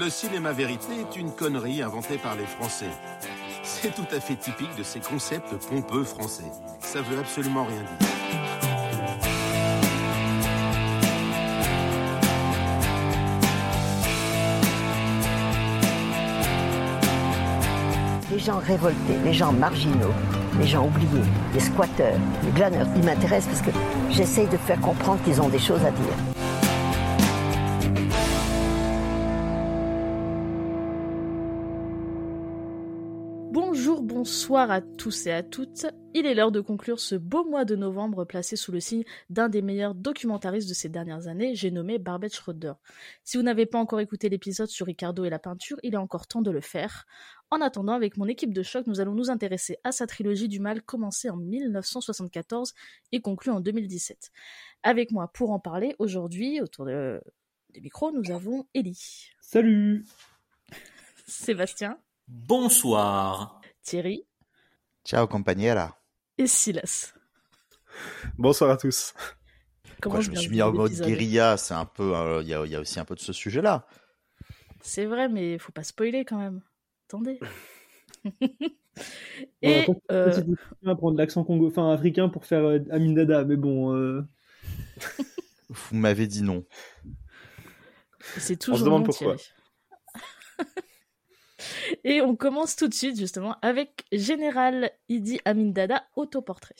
Le cinéma vérité est une connerie inventée par les Français. C'est tout à fait typique de ces concepts pompeux français. Ça veut absolument rien dire. Les gens révoltés, les gens marginaux, les gens oubliés, les squatteurs, les glaneurs, ils m'intéressent parce que j'essaye de faire comprendre qu'ils ont des choses à dire. Bonsoir à tous et à toutes. Il est l'heure de conclure ce beau mois de novembre placé sous le signe d'un des meilleurs documentaristes de ces dernières années, j'ai nommé Barbet Schroeder. Si vous n'avez pas encore écouté l'épisode sur Ricardo et la peinture, il est encore temps de le faire. En attendant, avec mon équipe de choc, nous allons nous intéresser à sa trilogie du mal commencée en 1974 et conclue en 2017. Avec moi pour en parler aujourd'hui, autour de... des micros, nous avons Ellie. Salut Sébastien. Bonsoir. Thierry. Ciao compañera. Et Silas. Bonsoir à tous. Comment Moi, je me suis mis en mode guérilla, c'est un peu, il y, a, y, a aussi un peu de ce sujet-là. C'est vrai, mais faut pas spoiler quand même. Attendez. Et euh... à prendre l'accent congo, enfin africain pour faire euh, Amin Dada, mais bon. Euh... Vous m'avez dit non. C'est toujours On se demande non, pourquoi. Et on commence tout de suite justement avec Général Idi Amin Dada, autoportrait.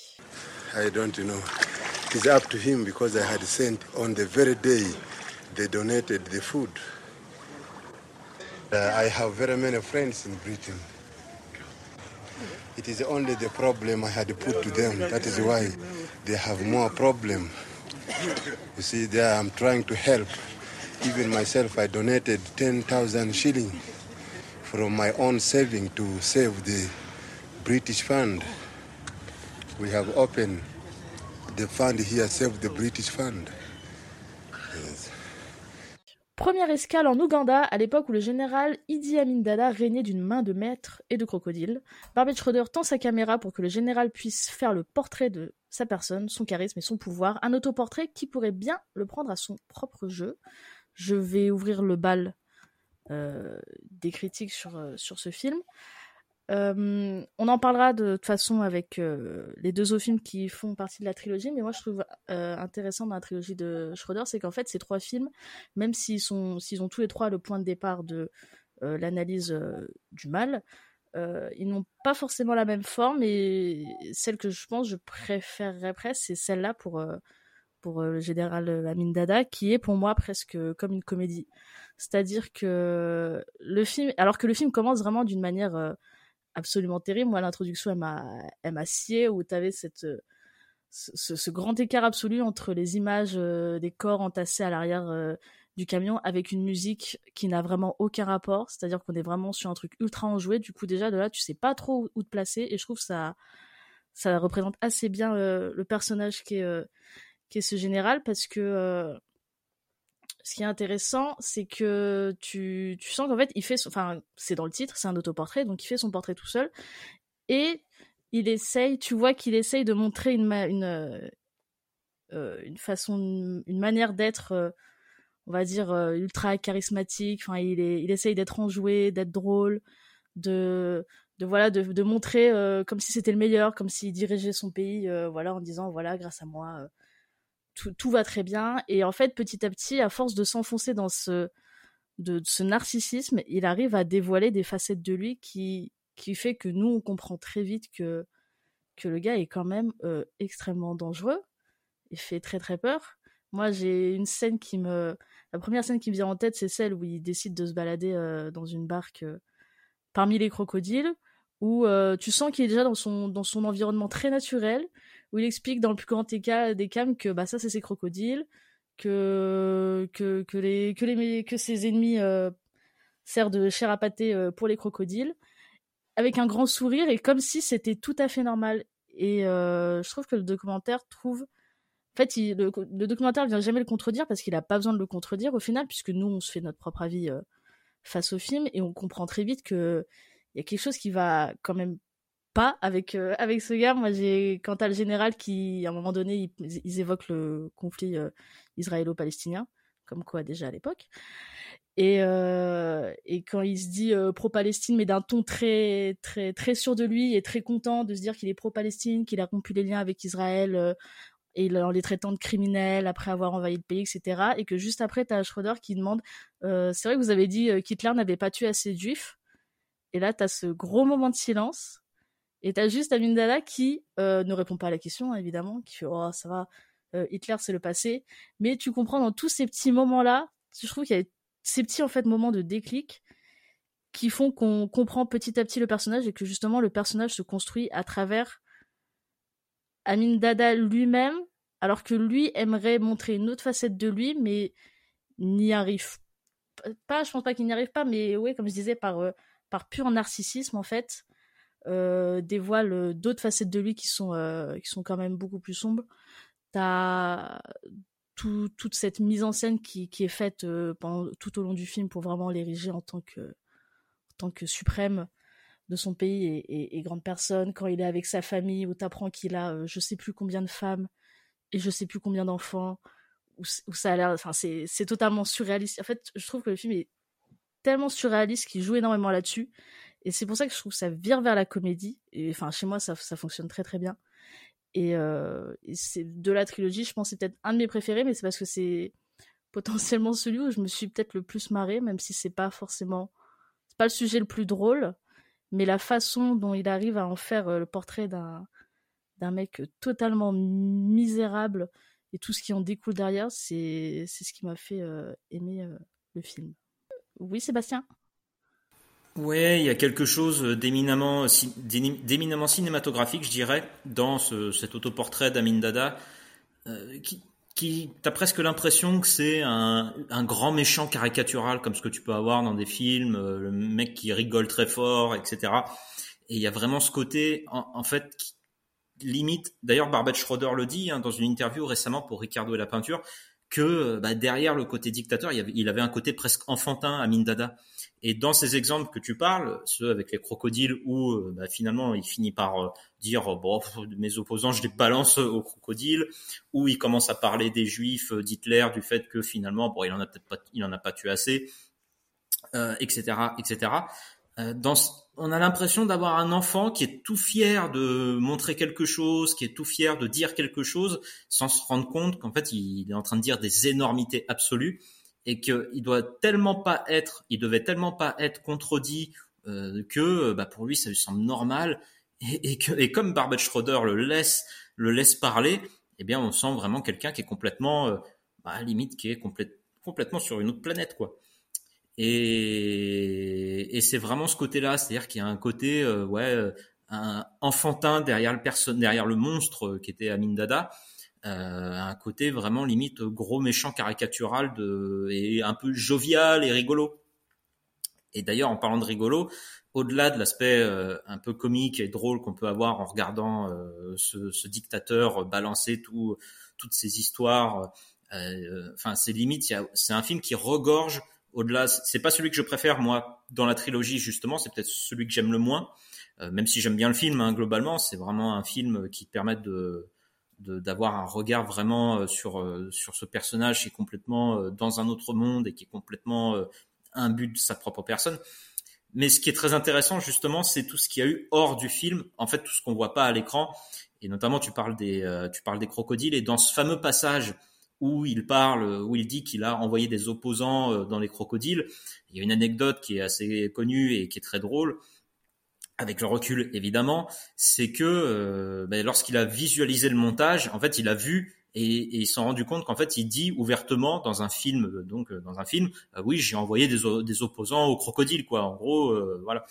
I don't know. It's up to him because I had sent on the very day they donated the food. Uh, I have very many friends in Britain. It is only the problem I had put to them. That is why they have more problem. You see, there I'm trying to help. Even myself, I donated 10,000 shillings from my own saving to save the British fund. We have opened the fund here, Save the British Fund. Première escale en Ouganda, à l'époque où le général Idi Amin Dada régnait d'une main de maître et de crocodile. Barbet Schroeder tend sa caméra pour que le général puisse faire le portrait de sa personne, son charisme et son pouvoir, un autoportrait qui pourrait bien le prendre à son propre jeu. Je vais ouvrir le bal des critiques sur, euh, sur ce film. Euh, on en parlera de, toute façon avec euh, les deux autres films qui font partie de la trilogie, mais moi je trouve euh, intéressant dans la trilogie de Schroeder, c'est qu'en fait ces trois films, même s'ils sont s'ils ont tous les trois le point de départ de euh, l'analyse du mal, ils n'ont pas forcément la même forme et celle que je pense je préférerais presque, c'est celle-là pour pour le général Amin Dada, qui est pour moi presque comme une comédie. C'est-à-dire que le film, alors que le film commence vraiment d'une manière absolument terrible. Moi, l'introduction, elle m'a, scié où tu avais cette, ce, grand écart absolu entre les images euh, des corps entassés à l'arrière euh, du camion avec une musique qui n'a vraiment aucun rapport. C'est-à-dire qu'on est vraiment sur un truc ultra enjoué. Du coup, déjà, de là, tu sais pas trop où, te placer. Et je trouve ça, ça représente assez bien euh, le personnage qui est, qui est ce général parce que ce qui est intéressant, c'est que tu, tu sens qu'en fait, il fait, enfin, c'est dans le titre, c'est un autoportrait, donc il fait son portrait tout seul, et il essaye, tu vois qu'il essaye de montrer une, une, euh, une façon, une manière d'être, euh, on va dire, euh, ultra charismatique, enfin, il, est, il essaye d'être enjoué, d'être drôle, de, de voilà, de, de montrer euh, comme si c'était le meilleur, comme s'il dirigeait son pays, euh, voilà, en disant, voilà, grâce à moi, tout, va très bien. Et en fait, petit à petit, à force de s'enfoncer dans ce, de, ce narcissisme, il arrive à dévoiler des facettes de lui qui, qui fait que nous, on comprend très vite que, que le gars est quand même euh, extrêmement dangereux. Il fait très très peur. Moi, j'ai une scène qui me. La première scène qui me vient en tête, c'est celle où il décide de se balader euh, dans une barque euh, parmi les crocodiles, où tu sens qu'il est déjà dans son, dans son environnement très naturel, où il explique dans le plus grand des cas des cams que bah ça c'est ses crocodiles, que ses ennemis euh, servent de chair à pâté euh, pour les crocodiles, avec un grand sourire et comme si c'était tout à fait normal. Et euh, je trouve que le documentaire trouve en fait, le, le, documentaire vient jamais le contredire parce qu'il a pas besoin de le contredire au final, puisque nous on se fait notre propre avis face au film et on comprend très vite que il y a quelque chose qui va quand même pas avec euh, avec ce gars. Moi, j'ai quant à le général qui, à un moment donné, ils, ils évoquent le conflit euh, israélo-palestinien comme quoi déjà à l'époque. Et, euh, quand il se dit pro-Palestine, mais d'un ton très, très, très sûr de lui et très content de se dire qu'il est pro-Palestine, qu'il a rompu les liens avec Israël et en les traitant de criminels après avoir envahi le pays, etc. Et que juste après, tu as Schroeder qui demande C'est vrai que vous avez dit qu'Hitler n'avait pas tué assez de juifs. Et là, tu as ce gros moment de silence. Et tu as juste Amin Dada qui ne répond pas à la question, évidemment, qui fait Oh, ça va, Hitler, c'est le passé. Mais tu comprends dans tous ces petits moments-là, je trouve qu'il y a ces petits en fait moments de déclic qui font qu'on comprend petit à petit le personnage et que justement le personnage se construit à travers Amin Dada lui-même, alors que lui aimerait montrer une autre facette de lui, mais n'y arrive pas. Je pense pas qu'il n'y arrive pas, mais oui, comme je disais, par, euh, par pur narcissisme en fait, euh, dévoile d'autres facettes de lui qui sont, euh, qui sont quand même beaucoup plus sombres. T'as toute cette mise en scène qui, est faite euh, tout au long du film pour vraiment l'ériger en tant que en tant que suprême de son pays et, grande personne. Quand il est avec sa famille où t'apprends qu'il a euh, je sais plus combien de femmes et je sais plus combien d'enfants où, ça a l'air enfin c'est totalement surréaliste. En fait je trouve que le film est tellement surréaliste qu'il joue énormément là-dessus et c'est pour ça que je trouve que ça vire vers la comédie et enfin chez moi ça, fonctionne très très bien et, euh, c'est de la trilogie, je pense c'est peut-être un de mes préférés, mais c'est parce que c'est potentiellement celui où je me suis peut-être le plus marré, même si c'est pas forcément, c'est pas le sujet le plus drôle, mais la façon dont il arrive à en faire euh, le portrait d'un d'un mec totalement misérable et tout ce qui en découle derrière, c'est c'est ce qui m'a fait euh, aimer le film. Oui, Sébastien? Ouais, il y a quelque chose d'éminemment, cinématographique, je dirais, dans ce, cet autoportrait d'Amin Dada, euh, qui, qui t'as presque l'impression que c'est un, grand méchant caricatural, comme ce que tu peux avoir dans des films, euh, le mec qui rigole très fort, etc. Et il y a vraiment ce côté, en, fait, qui limite. D'ailleurs, Barbette Schroeder le dit hein, dans une interview récemment pour Ricardo et la peinture, que bah, derrière le côté dictateur, il, avait, un côté presque enfantin, Amin Dada. Et dans ces exemples que tu parles, ceux avec les crocodiles, où euh, bah, finalement il finit par euh, dire euh, bon mes opposants je les balance aux crocodiles, où il commence à parler des juifs, d'Hitler, du fait que finalement bon il en a peut-être pas, il en a pas tué assez, euh, etc., etc. dans, on a l'impression d'avoir un enfant qui est tout fier de montrer quelque chose, qui est tout fier de dire quelque chose, sans se rendre compte qu'en fait il est en train de dire des énormités absolues et qu'il doit tellement pas être, il devait tellement pas être contredit euh, que bah, pour lui ça lui semble normal et, que et comme Barbet Schroeder le laisse le laisse parler, eh bien on sent vraiment quelqu'un qui est complètement euh, bah, limite qui est complètement sur une autre planète quoi. Et, et c'est vraiment ce côté-là, c'est-à-dire qu'il y a un côté euh, ouais un enfantin derrière le derrière le monstre qui était Amin Dada euh, un côté vraiment limite gros méchant caricatural de, et un peu jovial et rigolo. Et d'ailleurs, en parlant de rigolo, au-delà de l'aspect euh, un peu comique et drôle qu'on peut avoir en regardant euh, ce, ce, dictateur balancer tout, toutes ces histoires, euh, enfin, c'est limite, c'est un film qui regorge au-delà. C'est pas celui que je préfère moi dans la trilogie justement, c'est peut-être celui que j'aime le moins. même si j'aime bien le film hein, globalement, c'est vraiment un film qui permet de d'avoir un regard vraiment euh, sur euh, sur ce personnage qui est complètement euh, dans un autre monde et qui est complètement but de sa propre personne. Mais ce qui est très intéressant justement, c'est tout ce qu'il y a eu hors du film, en fait tout ce qu'on voit pas à l'écran. Et notamment, tu parles des tu parles des crocodiles et dans ce fameux passage où il parle, où il dit qu'il a envoyé des opposants dans les crocodiles, il y a une anecdote qui est assez connue et qui est très drôle avec le recul évidemment, c'est que euh, ben, lorsqu'il a visualisé le montage, en fait, il a vu et, et il s'est rendu compte qu'en fait, il dit ouvertement dans un film, euh, donc euh, dans un film, oui, j'ai envoyé des, opposants aux crocodiles, quoi. En gros, voilà.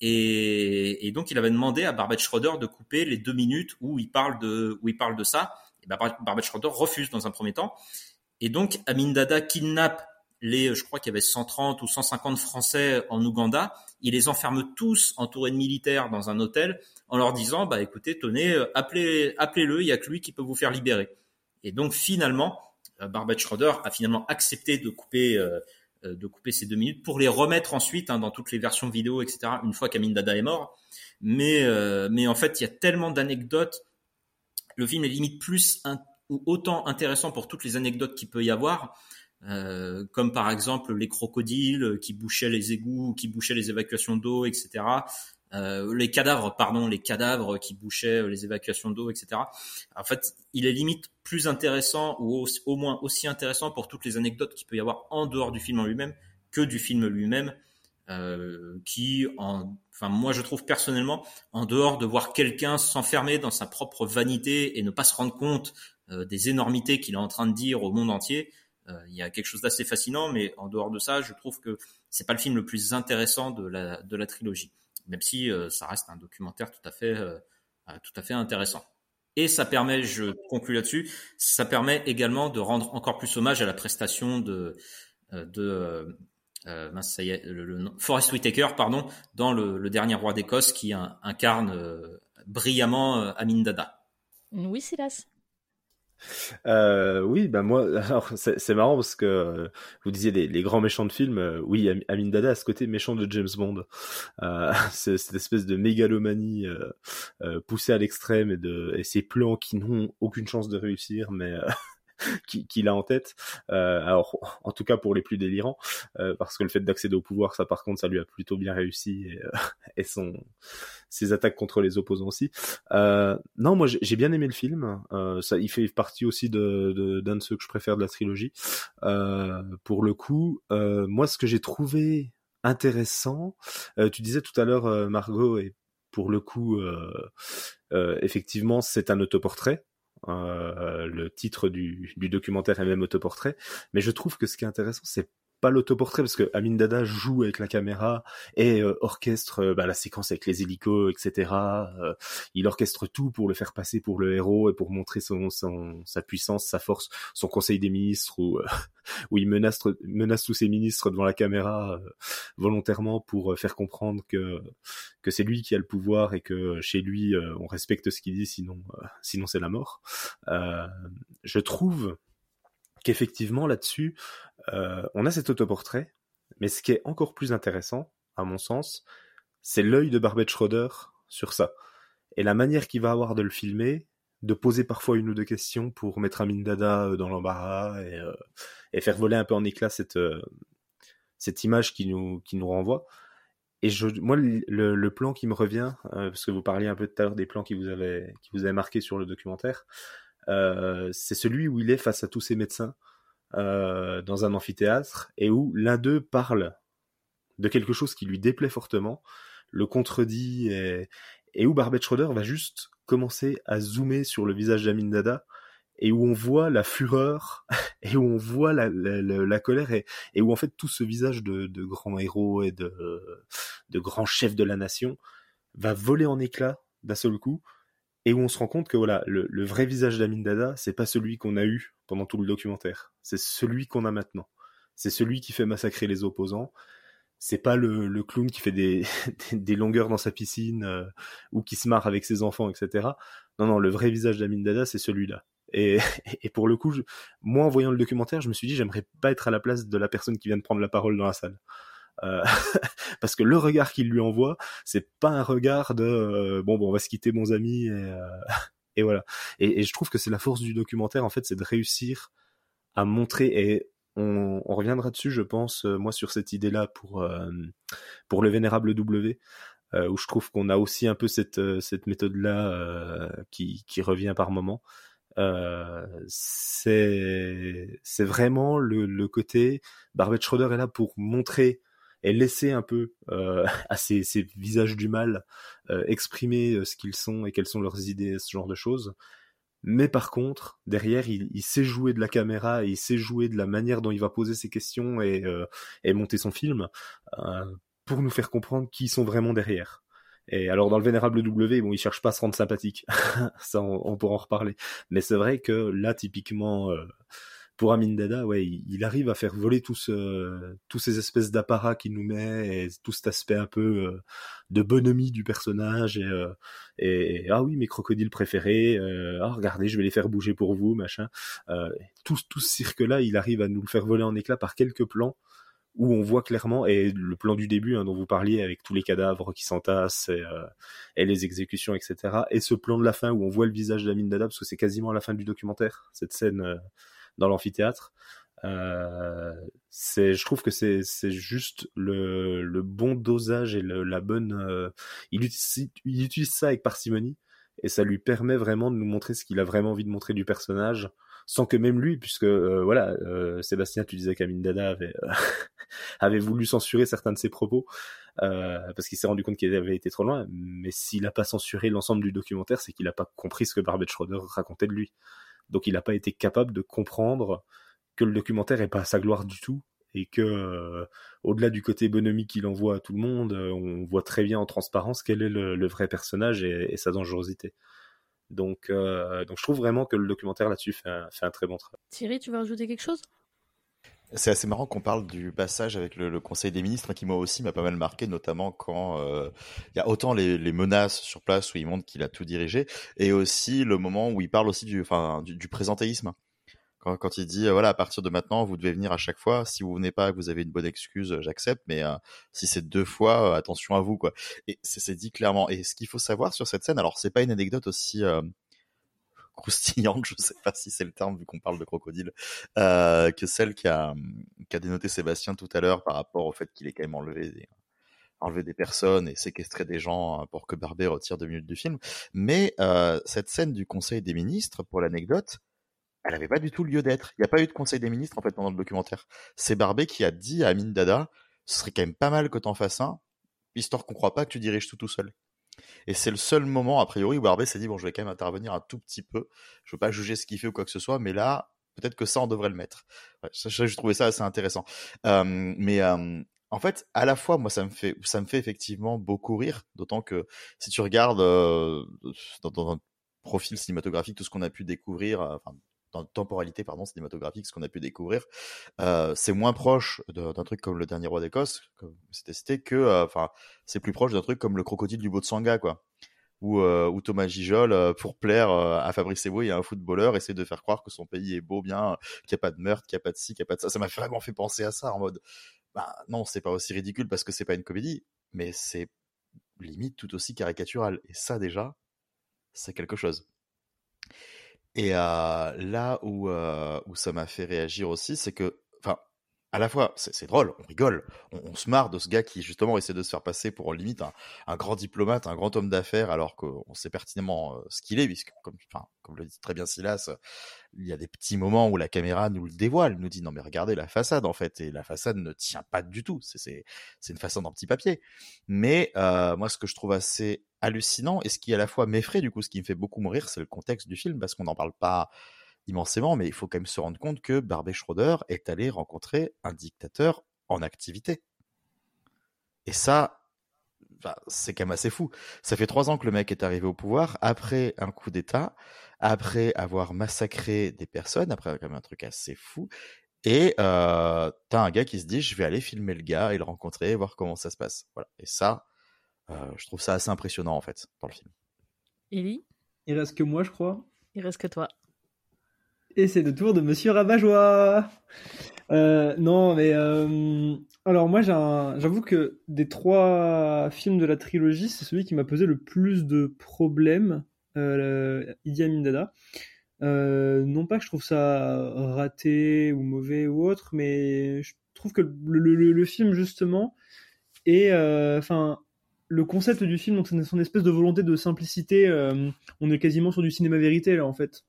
Et, et, donc, il avait demandé à Barbet Schroeder de couper les deux minutes où il parle de où il parle de ça. Et ben, Barbet Schroeder refuse dans un premier temps. Et donc, Amin Dada kidnappe les, je crois qu'il y avait 130 ou 150 Français en Ouganda, il les enferme tous entourés de militaires dans un hôtel en leur disant, bah écoutez, tenez, euh, appelez, appelez-le, il y a que lui qui peut vous faire libérer. Et donc finalement, euh, Barbet Schroeder a finalement accepté de couper, euh, ces deux minutes pour les remettre ensuite hein, dans toutes les versions vidéo, etc. Une fois qu'Amin Dada est mort. Mais en fait, il y a tellement d'anecdotes. Le film est limite plus ou autant intéressant pour toutes les anecdotes qu'il peut y avoir euh, comme par exemple les crocodiles qui bouchaient les égouts, qui bouchaient les évacuations d'eau, etc. Euh, les cadavres, pardon, les cadavres qui bouchaient les évacuations d'eau, etc. En fait, il est limite plus intéressant ou au, moins aussi intéressant pour toutes les anecdotes qu'il peut y avoir en dehors du film en lui-même que du film lui-même, euh, qui, en, enfin moi je trouve personnellement, en dehors de voir quelqu'un s'enfermer dans sa propre vanité et ne pas se rendre compte euh, des énormités qu'il est en train de dire au monde entier, il y a quelque chose d'assez fascinant, mais en dehors de ça, je trouve que c'est pas le film le plus intéressant de la de la trilogie, même si euh, ça reste un documentaire tout à fait tout à fait intéressant. Et ça permet, je conclue là-dessus, ça permet également de rendre encore plus hommage à la prestation de de euh, le, Forest Whitaker, pardon, dans le, dernier roi d'Écosse qui incarne brillamment Amin Dada. Oui, Silas. Euh, oui, ben moi, alors c'est marrant parce que euh, vous disiez les, grands méchants de film. Euh, oui, Amin Dada a ce côté méchant de James Bond, euh, cette espèce de mégalomanie euh, poussée à l'extrême et de et ces plans qui n'ont aucune chance de réussir, mais qu'il a en tête. Euh, alors, en tout cas pour les plus délirants, euh, parce que le fait d'accéder au pouvoir, ça par contre, ça lui a plutôt bien réussi et, euh, et son ses attaques contre les opposants aussi. Euh, non, moi j'ai bien aimé le film. Euh, ça, il fait partie aussi de d'un de, ceux que je préfère de la trilogie. pour le coup, moi ce que j'ai trouvé intéressant, tu disais tout à l'heure Margot et pour le coup, effectivement, c'est un autoportrait. Euh, le titre du, du documentaire est même autoportrait. Mais je trouve que ce qui est intéressant, c'est pas l'autoportrait parce que Amin Dada joue avec la caméra et euh, orchestre euh, bah, la séquence avec les hélicos, etc. Euh, il orchestre tout pour le faire passer pour le héros et pour montrer son, sa puissance, sa force, son conseil des ministres où, où il menace, menace tous ses ministres devant la caméra volontairement pour faire comprendre que que c'est lui qui a le pouvoir et que chez lui on respecte ce qu'il dit sinon sinon c'est la mort. je trouve qu'effectivement là-dessus, euh, on a cet autoportrait, mais ce qui est encore plus intéressant, à mon sens, c'est l'œil de Barbet Schroeder sur ça. Et la manière qu'il va avoir de le filmer, de poser parfois une ou deux questions pour mettre Amin Dada euh, dans l'embarras et, euh, et, faire voler un peu en éclat cette, cette image qui nous, qui nous renvoie. Et je, moi, le, le, plan qui me revient, parce que vous parliez un peu tout à l'heure des plans qui vous avaient, qui vous avaient marqué sur le documentaire, euh, c'est celui où il est face à tous ces médecins euh, dans un amphithéâtre et où l'un d'eux parle de quelque chose qui lui déplaît fortement, le contredit et, où Barbet Schroeder va juste commencer à zoomer sur le visage d'Amin Dada et où on voit la fureur et où on voit la, colère et, où en fait tout ce visage de, de grand héros et de, de grand chef de la nation va voler en éclats d'un seul coup et où on se rend compte que voilà, le, le vrai visage d'Amin Dada, c'est pas celui qu'on a eu pendant tout le documentaire, c'est celui qu'on a maintenant. C'est celui qui fait massacrer les opposants. C'est pas le, le, clown qui fait des, des longueurs dans sa piscine euh, ou qui se marre avec ses enfants, etc. Non, non, le vrai visage d'Amin Dada, c'est celui-là. Et, et, pour le coup, je, moi, en voyant le documentaire, je me suis dit, j'aimerais pas être à la place de la personne qui vient de prendre la parole dans la salle. Euh, parce que le regard qu'il lui envoie, c'est pas un regard de euh, bon, bon, on va se quitter, bons amis, et, euh, et voilà. Et, je trouve que c'est la force du documentaire, en fait, c'est de réussir à montrer et on, on reviendra dessus, je pense, moi, sur cette idée-là pour pour le vénérable W. où je trouve qu'on a aussi un peu cette, cette méthode-là qui, qui revient par moment. Euh, c'est c'est vraiment le, le côté Barbet Schroeder est là pour montrer et laisser un peu euh, à ces, ces, visages du mal euh, exprimer euh, ce qu'ils sont et quelles sont leurs idées, ce genre de choses. Mais par contre, derrière, il, il, sait jouer de la caméra, il sait jouer de la manière dont il va poser ses questions et, euh, et monter son film euh, pour nous faire comprendre qui sont vraiment derrière. Et alors dans le vénérable W, bon, il cherche pas à se rendre sympathique, ça on, on, pourra en reparler. Mais c'est vrai que là, typiquement, euh, pour Amin Dada, ouais, il, arrive à faire voler tout ce, tous ces espèces d'apparats qu'il nous met et tout cet aspect un peu euh, de bonhomie du personnage et, euh, et, ah oui mes crocodiles préférés, euh, ah regardez je vais les faire bouger pour vous machin. Euh, tout, tout ce cirque là, il arrive à nous le faire voler en éclats par quelques plans où on voit clairement, et le plan du début hein, dont vous parliez avec tous les cadavres qui s'entassent et, euh, et, les exécutions, etc. Et ce plan de la fin où on voit le visage d'Amin Dada, parce que c'est quasiment à la fin du documentaire, cette scène euh, dans l'amphithéâtre. Euh, c'est, je trouve que c'est, c'est juste le, le bon dosage et le, la bonne. Euh, il, utilise, il utilise ça avec parcimonie et ça lui permet vraiment de nous montrer ce qu'il a vraiment envie de montrer du personnage, sans que même lui, puisque euh, voilà, euh, Sébastien, tu disais qu'Amin Dada avait avait voulu censurer certains de ses propos parce qu'il s'est rendu compte qu'il avait été trop loin. Mais s'il n'a pas censuré l'ensemble du documentaire, c'est qu'il n'a pas compris ce que Barbet Schroeder racontait de lui. Donc il n'a pas été capable de comprendre que le documentaire est pas à sa gloire du tout et que euh, au-delà du côté bonhomie qu'il envoie à tout le monde, euh, on voit très bien en transparence quel est le, vrai personnage et, sa dangerosité. Donc, euh, donc je trouve vraiment que le documentaire là-dessus fait un, très bon travail. Thierry, tu veux rajouter quelque chose? C'est assez marrant qu'on parle du passage avec le, Conseil des ministres, qui moi aussi m'a pas mal marqué, notamment quand il y a autant les, menaces sur place où il montre qu'il a tout dirigé, et aussi le moment où il parle aussi du, enfin, du présentéisme. Quand, il dit voilà à partir de maintenant vous devez venir à chaque fois. Si vous venez pas que vous avez une bonne excuse j'accepte mais euh, si c'est deux fois euh, attention à vous quoi. Et c'est dit clairement. Et ce qu'il faut savoir sur cette scène alors c'est pas une anecdote aussi euh, croustillante je sais pas si c'est le terme vu qu'on parle de crocodile que celle qui a qui a dénoté Sébastien tout à l'heure par rapport au fait qu'il ait quand même enlevé des enlevé des personnes et séquestré des gens pour que Barbet retire deux minutes du film mais cette scène du Conseil des ministres pour l'anecdote elle n'avait pas du tout lieu d'être. Il n'y a pas eu de conseil des ministres en fait pendant le documentaire. C'est Barbet qui a dit à Amin Dada, ce serait quand même pas mal que t'en fasses un, histoire qu'on croit pas que tu diriges tout tout seul. Et c'est le seul moment, a priori, où Barbet s'est dit, bon, je vais quand même intervenir un tout petit peu. Je veux pas juger ce qu'il fait ou quoi que ce soit, mais là, peut-être que ça, on devrait le mettre. Ouais, j'ai trouvé ça assez intéressant. Euh, mais euh, en fait, à la fois, moi, ça me fait, ça me fait effectivement beaucoup rire, d'autant que si tu regardes euh, dans, dans, profil cinématographique, tout ce qu'on a pu découvrir, enfin, dans temporalité pardon cinématographique, ce qu'on a pu découvrir, euh, c'est moins proche d'un truc comme le dernier roi d'Écosse, c'était que, euh, enfin, c'est plus proche d'un truc comme le crocodile du Botsanga, quoi. Où, euh, où Thomas Gijol, euh, pour plaire à Fabrice Eboué et à un footballeur, essaie de faire croire que son pays est beau, bien, qu'il n'y a pas de meurtre, qu'il n'y a pas de ci, qu'il n'y a pas de ça. Ça m'a vraiment fait penser à ça en mode, bah non, c'est pas aussi ridicule parce que c'est pas une comédie, mais c'est limite tout aussi caricatural. Et ça déjà, c'est quelque chose. Et là où, où ça m'a fait réagir aussi, c'est que, enfin, à la fois, c'est drôle, on rigole, on, se marre de ce gars qui justement essaie de se faire passer pour limite un, un grand diplomate, un grand homme d'affaires, alors qu'on sait pertinemment euh, ce qu'il est, puisque comme, enfin, comme le dit très bien Silas, il y a des petits moments où la caméra nous le dévoile, nous dit non mais regardez la façade en fait, et la façade ne tient pas du tout, c'est une façade en petit papier. Mais euh, moi, ce que je trouve assez hallucinant et ce qui à la fois m'effraie du coup, ce qui me fait beaucoup mourir, c'est le contexte du film parce qu'on n'en parle pas immensément, mais il faut quand même se rendre compte que Barbet Schroeder est allé rencontrer un dictateur en activité. Et ça, c'est quand même assez fou. Ça fait trois ans que le mec est arrivé au pouvoir après un coup d'État, après avoir massacré des personnes, après quand même un truc assez fou. Et euh, t'as un gars qui se dit, je vais aller filmer le gars et le rencontrer, voir comment ça se passe. Voilà. Et ça, euh, je trouve ça assez impressionnant en fait dans le film. Ellie? Il reste que moi, je crois. Il reste que toi. Et c'est le tour de Monsieur Rabajois. Euh, non, mais euh, alors moi, j'avoue que des trois films de la trilogie, c'est celui qui m'a posé le plus de problèmes. Euh, Idi Amin Dada. Euh, non pas que je trouve ça raté ou mauvais ou autre, mais je trouve que le, film justement euh, enfin, le concept du film, donc c'est son espèce de volonté de simplicité. On est quasiment sur du cinéma vérité là en fait.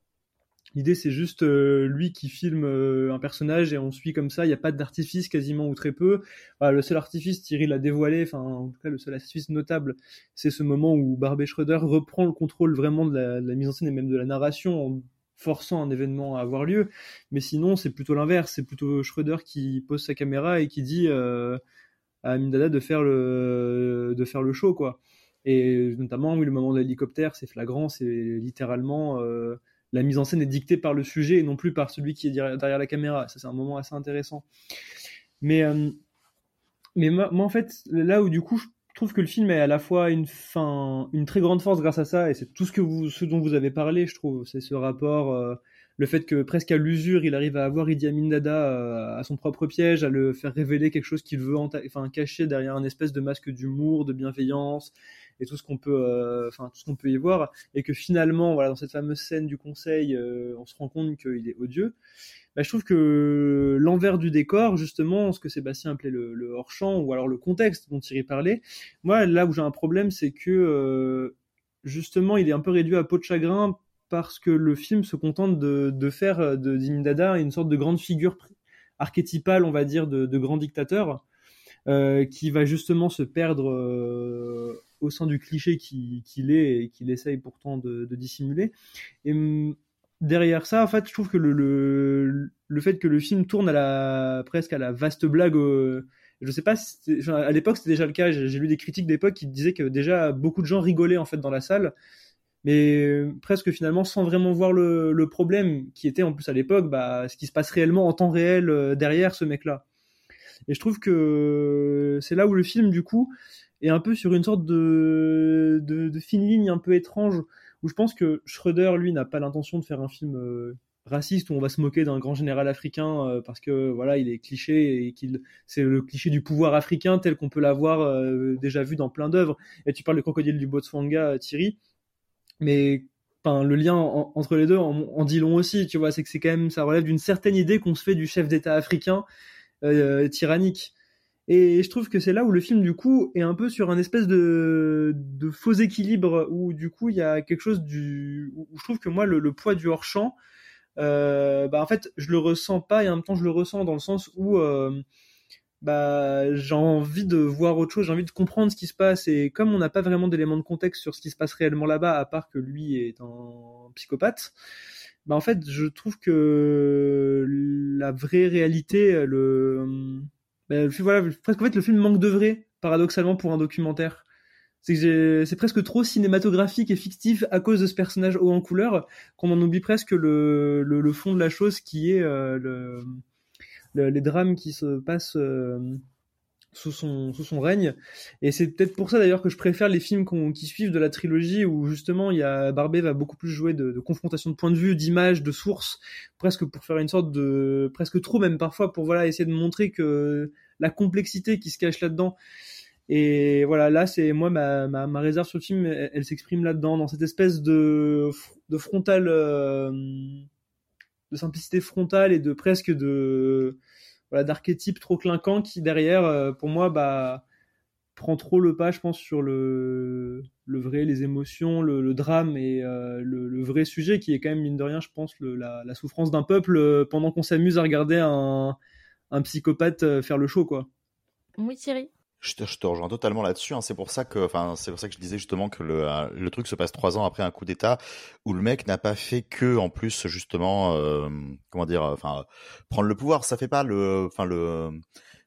L'idée c'est juste euh, lui qui filme euh, un personnage et on suit comme ça. Il n'y a pas d'artifice quasiment ou très peu. le seul artifice, Thierry l'a dévoilé. Enfin, en tout cas, le seul artifice notable, c'est ce moment où Barbet Schroeder reprend le contrôle vraiment de la, mise en scène et même de la narration en forçant un événement à avoir lieu. Mais sinon, c'est plutôt l'inverse. C'est plutôt Schroeder qui pose sa caméra et qui dit à Amindada de faire le de faire le show quoi. Et notamment oui le moment de l'hélicoptère c'est flagrant, c'est littéralement euh, la mise en scène est dictée par le sujet et non plus par celui qui est derrière la caméra. Ça c'est un moment assez intéressant. Mais euh, mais moi, en fait là où du coup je trouve que le film est à la fois une fin une très grande force grâce à ça et c'est tout ce que vous ce dont vous avez parlé je trouve c'est ce rapport euh, le fait que presque à l'usure, il arrive à avoir Idi Amin Dada euh, à son propre piège, à le faire révéler quelque chose qu'il veut cacher derrière un espèce de masque d'humour, de bienveillance, et tout ce qu'on peut, euh, enfin tout ce qu'on peut y voir, et que finalement, voilà, dans cette fameuse scène du conseil, euh, on se rend compte qu'il est odieux. Bah, je trouve que l'envers du décor, justement, ce que Sébastien appelait le, hors-champ, ou alors le contexte dont il parlait, moi, là où j'ai un problème, c'est que euh, justement, il est un peu réduit à peau de chagrin parce que le film se contente de, faire de Dada une sorte de grande figure archétypale, on va dire, de, grand dictateur, qui va justement se perdre au sein du cliché qu'il est et qu'il essaye pourtant de, dissimuler. Et derrière ça, en fait, je trouve que le, le, fait que le film tourne à la presque à la vaste blague. Euh, je sais pas, à l'époque c'était déjà le cas. J'ai lu des critiques d'époque qui disaient que déjà beaucoup de gens rigolaient en fait dans la salle, mais presque finalement sans vraiment voir le, le problème qui était en plus à l'époque, bah, ce qui se passe réellement en temps réel euh, derrière ce mec-là. Et je trouve que c'est là où le film du coup est un peu sur une sorte de, fine ligne un peu étrange où je pense que Schroeder, lui, n'a pas l'intention de faire un film euh, raciste où on va se moquer d'un grand général africain euh, parce que voilà, il est cliché et qu'il c'est le cliché du pouvoir africain tel qu'on peut l'avoir euh, déjà vu dans plein d'œuvres. Et tu parles de Crocodile du Botswana, Thierry, mais le lien entre les deux en, dit long aussi, tu vois, c'est que c'est quand même, ça relève d'une certaine idée qu'on se fait du chef d'État africain tyrannique. Et je trouve que c'est là où le film, du coup, est un peu sur un espèce de, de faux équilibre, où du coup, il y a quelque chose du... où je trouve que moi, le, poids du hors-champ, euh, bah, en fait, je le ressens pas, et en même temps, je le ressens dans le sens où euh, bah, j'ai envie de voir autre chose, j'ai envie de comprendre ce qui se passe, et comme on n'a pas vraiment d'éléments de contexte sur ce qui se passe réellement là-bas, à part que lui est un psychopathe, bah, en fait, je trouve que la vraie réalité, le ben, voilà, presque en fait le film manque de vrai, paradoxalement pour un documentaire. C'est presque trop cinématographique et fictif à cause de ce personnage haut en couleur qu'on en oublie presque le, le, le, fond de la chose qui est euh, le, les drames qui se passent euh, sous son règne. Et c'est peut-être pour ça d'ailleurs que je préfère les films qui suivent de la trilogie où justement il y a Barbet va beaucoup plus jouer de, confrontation de point de vue d'image de source presque pour faire une sorte de presque trop même parfois pour voilà essayer de montrer que la complexité qui se cache là-dedans. Et voilà là c'est moi ma, ma, ma, réserve sur le film elle, s'exprime là-dedans dans cette espèce de de frontal euh, de simplicité frontale et de presque de voilà, d'archétypes trop clinquants qui derrière, euh, pour moi, bah, prend trop le pas, je pense, sur le, le vrai, les émotions, le, drame et euh, le, vrai sujet qui est quand même, mine de rien, je pense, la, la, souffrance d'un peuple euh, pendant qu'on s'amuse à regarder un, un psychopathe faire le show, quoi. Oui, Thierry. Je te, je te, rejoins totalement là-dessus. Hein. C'est pour ça que, enfin, c'est pour ça que je disais justement que le, euh, le truc se passe trois ans après un coup d'État où le mec n'a pas fait que, en plus, justement, euh, comment dire, enfin, prendre le pouvoir. Ça fait pas le, enfin le,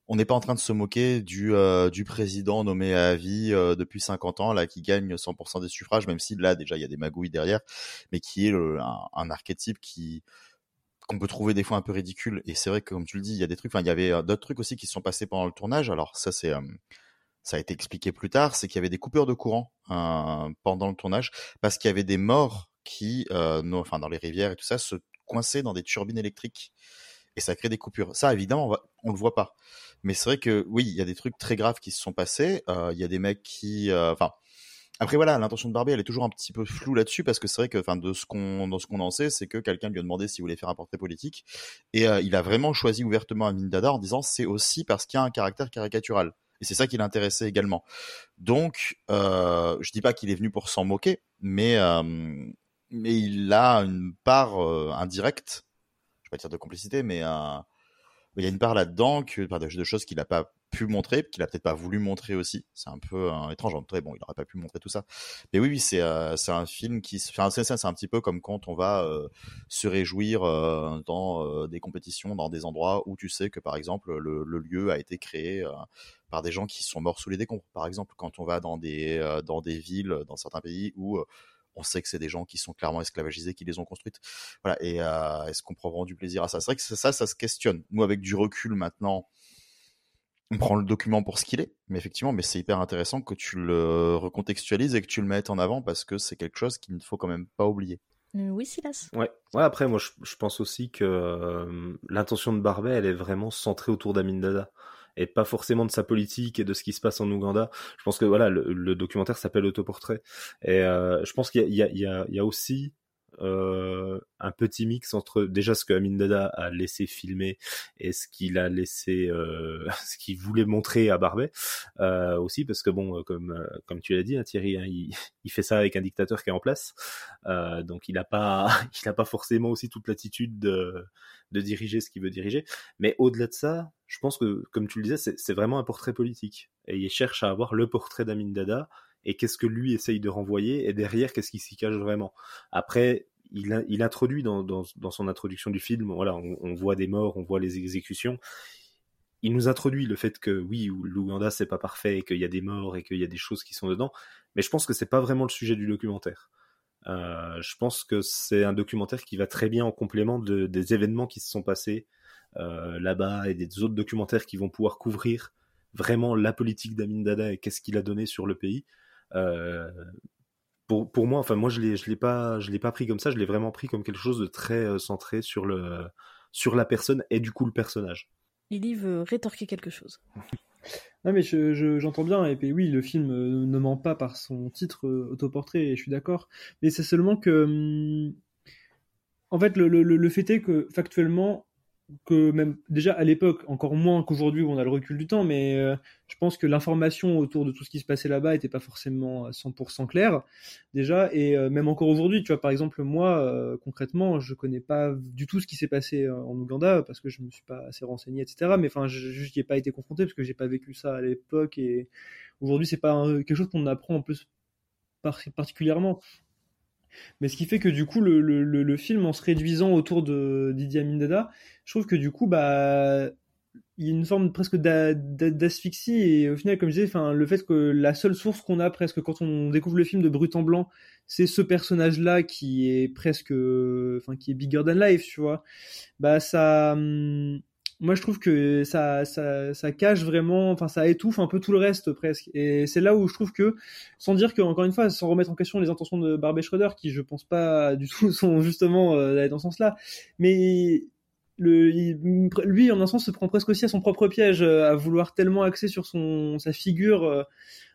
on n'est pas en train de se moquer du euh, du président nommé à vie euh, depuis 50 ans là qui gagne 100% des suffrages, même si là déjà il y a des magouilles derrière, mais qui est un, un archétype qui qu'on peut trouver des fois un peu ridicule. Et c'est vrai que, comme tu le dis, il y a des trucs, enfin, il y avait euh, d'autres trucs aussi qui se sont passés pendant le tournage. Alors, ça, c'est, euh, ça a été expliqué plus tard, c'est qu'il y avait des coupures de courant euh, pendant le tournage parce qu'il y avait des morts qui, euh, enfin, dans les rivières et tout ça, se coinçaient dans des turbines électriques. Et ça crée des coupures. Ça, évidemment, on, va, on le voit pas. Mais c'est vrai que, oui, il y a des trucs très graves qui se sont passés. Il y a des mecs qui, enfin, après voilà, l'intention de Barbie, elle est toujours un petit peu floue là-dessus parce que c'est vrai que, enfin, de ce qu'on, dans ce qu'on en sait, c'est que quelqu'un lui a demandé s'il voulait faire un portrait politique et euh, il a vraiment choisi ouvertement Amin Dada en disant c'est aussi parce qu'il y a un caractère caricatural et c'est ça qui l'intéressait également. Donc, euh, je dis pas qu'il est venu pour s'en moquer, mais euh, mais il a une part euh, indirecte, je vais pas dire de complicité, mais il y a une part là-dedans que de, choses qu'il n'a pas pu montrer, qu'il a peut-être pas voulu montrer aussi. C'est un peu étrange. En bon, il n'aurait pas pu montrer tout ça. Mais oui, c'est euh, c'est un film qui, c'est c'est un petit peu comme quand on va euh, se réjouir euh, dans des compétitions, dans des endroits où tu sais que par exemple le, le lieu a été créé par des gens qui sont morts sous les décombres. Par exemple, quand on va dans des dans des villes, dans certains pays où on sait que c'est des gens qui sont clairement esclavagisés, qui les ont construites. Voilà. Et euh, est-ce qu'on prend vraiment du plaisir à ça? C'est vrai que ça, ça se questionne. Nous, avec du recul maintenant, on prend le document pour ce qu'il est, mais effectivement, mais c'est hyper intéressant que tu le recontextualises et que tu le mettes en avant parce que c'est quelque chose qu'il ne faut quand même pas oublier. Euh, oui, Silas. Ouais. ouais. Après, moi, je, je pense aussi que euh, l'intention de Barbet, elle est vraiment centrée autour d'Amin Dada et pas forcément de sa politique et de ce qui se passe en Ouganda. Je pense que voilà, le, documentaire s'appelle Autoportrait et euh, je pense qu'il y, a, aussi euh, un petit mix entre déjà ce que Amin Dada a laissé filmer et ce qu'il a laissé, euh, ce qu'il voulait montrer à Barbet aussi, parce que bon, comme comme tu l'as dit, hein, Thierry, hein, il, fait ça avec un dictateur qui est en place, donc il n'a pas, pas forcément aussi toute l'attitude de, de diriger ce qu'il veut diriger. Mais au-delà de ça, je pense que, comme tu le disais, c'est vraiment un portrait politique et il cherche à avoir le portrait d'Amin Dada et qu'est-ce que lui essaye de renvoyer et derrière qu'est-ce qui s'y cache vraiment. Après, il, introduit dans, son introduction du film, voilà, on, voit des morts, on voit les exécutions. Il nous introduit le fait que oui, l'Ouganda c'est pas parfait, et qu'il y a des morts et qu'il y a des choses qui sont dedans, mais je pense que c'est pas vraiment le sujet du documentaire. Euh, je pense que c'est un documentaire qui va très bien en complément de, des événements qui se sont passés là-bas et des autres documentaires qui vont pouvoir couvrir vraiment la politique d'Amin Dada et qu'est-ce qu'il a donné sur le pays. Euh, pour, pour moi, enfin moi je l'ai je l'ai pas je l'ai pas pris comme ça, je l'ai vraiment pris comme quelque chose de très euh, centré sur le sur la personne et du coup le personnage. Il veut rétorquer quelque chose. Non mais j'entends je, j'entends bien et puis oui le film euh, ne ment pas par son titre euh, autoportrait et je suis d'accord mais c'est seulement que hum, en fait le, le, le fait est que factuellement que même déjà à l'époque, encore moins qu'aujourd'hui où on a le recul du temps, mais euh, je pense que l'information autour de tout ce qui se passait là-bas était pas forcément 100% claire déjà, et euh, même encore aujourd'hui, tu vois, par exemple moi euh, concrètement, je connais pas du tout ce qui s'est passé en Ouganda parce que je me suis pas assez renseigné, etc. Mais enfin, juste n'y ai pas été confronté parce que j'ai pas vécu ça à l'époque et aujourd'hui c'est pas quelque chose qu'on apprend en plus particulièrement. Mais ce qui fait que du coup, le, le, le film, en se réduisant autour de Didier Amin Dada, je trouve que du coup, bah, il y a une forme presque d'asphyxie et au final, comme je disais, enfin, le fait que la seule source qu'on a presque quand on découvre le film de Brut en blanc, c'est ce personnage-là qui est presque, enfin, qui est bigger than life, tu vois. Bah, ça, hum, moi je trouve que ça, ça, ça cache vraiment, enfin ça étouffe un peu tout le reste presque. Et c'est là où je trouve que, sans dire que encore une fois, sans remettre en question les intentions de Barbet Schroeder, qui je pense pas du tout sont justement euh, dans ce sens-là, mais le, lui en un sens se prend presque aussi à son propre piège, euh, à vouloir tellement axer sur son sa figure. Euh,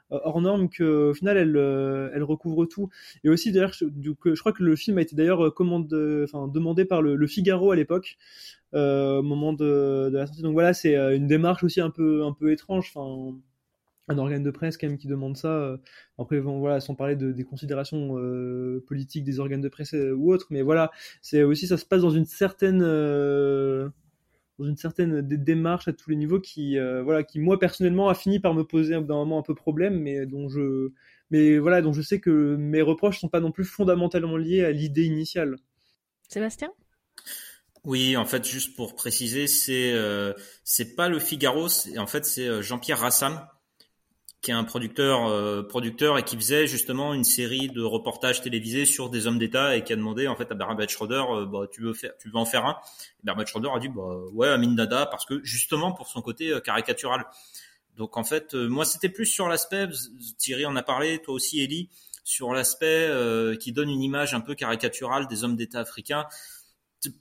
hors norme que au final elle euh, elle recouvre tout. Et aussi d'ailleurs je, je crois que le film a été d'ailleurs euh, enfin demandé par le, Figaro à l'époque euh, au moment de, la sortie. Donc voilà c'est une démarche aussi un peu un peu étrange enfin un organe de presse quand même qui demande ça après voilà sans parler de, des considérations euh, politiques des organes de presse ou autres mais voilà c'est aussi ça se passe dans une certaine euh, dans une certaine démarche à tous les niveaux qui, euh, voilà, qui moi personnellement a fini par me poser d'un moment un peu problème, mais dont je, mais voilà, dont je sais que mes reproches sont pas non plus fondamentalement liés à l'idée initiale. Sébastien? Oui, en fait, juste pour préciser, c'est euh, c'est pas le Figaro, en fait c'est euh, Jean-Pierre Rassam qui est un producteur euh, producteur et qui faisait justement une série de reportages télévisés sur des hommes d'État et qui a demandé en fait à Bernard Schroeder euh, bah, tu veux faire tu veux en faire un? Et Bernard Schroeder a dit bah ouais Amin Dada parce que justement pour son côté euh, caricatural. Donc en fait moi c'était plus sur l'aspect Thierry en a parlé toi aussi Ellie sur l'aspect qui donne une image un peu caricaturale des hommes d'État africains.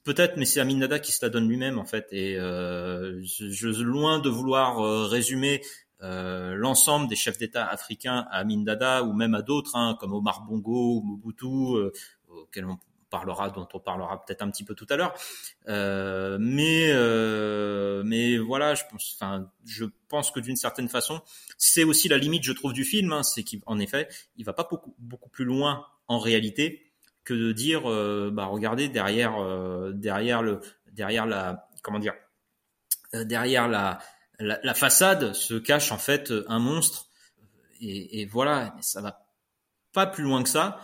Peut-être, mais c'est Amin Dada qui se la donne lui-même en fait. Et euh, je, je, loin de vouloir euh, résumer euh, l'ensemble des chefs d'État africains à Amin Dada ou même à d'autres, hein, comme Omar Bongo ou Mobutu, euh, auxquels on parlera, dont on parlera peut-être un petit peu tout à l'heure. Euh, mais euh, mais voilà, je pense, enfin, je pense que d'une certaine façon, c'est aussi la limite, je trouve, du film, hein, c'est qu'en effet, il va pas beaucoup beaucoup plus loin en réalité que de dire, euh, bah regardez derrière derrière le derrière la comment dire derrière la la, façade se cache en fait un monstre et, voilà, ça va pas plus loin que ça.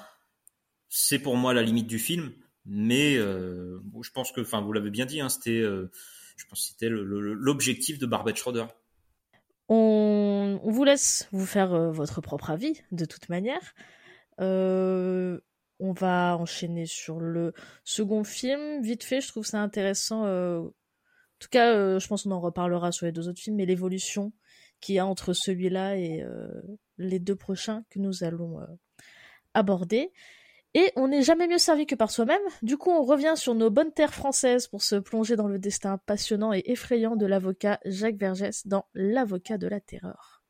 C'est pour moi la limite du film, mais euh, je pense que, enfin, vous l'avez bien dit, hein, c'était, euh, je pense, c'était l'objectif de Barbet Schroeder. On, vous laisse vous faire euh, votre propre avis, de toute manière. On va enchaîner sur le second film. Vite fait, je trouve ça intéressant tout cas, euh, je pense qu'on en reparlera sur les deux autres films, mais l'évolution qu'il y a entre celui-là et euh, les deux prochains que nous allons euh, aborder. Et on n'est jamais mieux servi que par soi-même. Du coup, on revient sur nos bonnes terres françaises pour se plonger dans le destin passionnant et effrayant de l'avocat Jacques Vergès dans L'avocat de la terreur.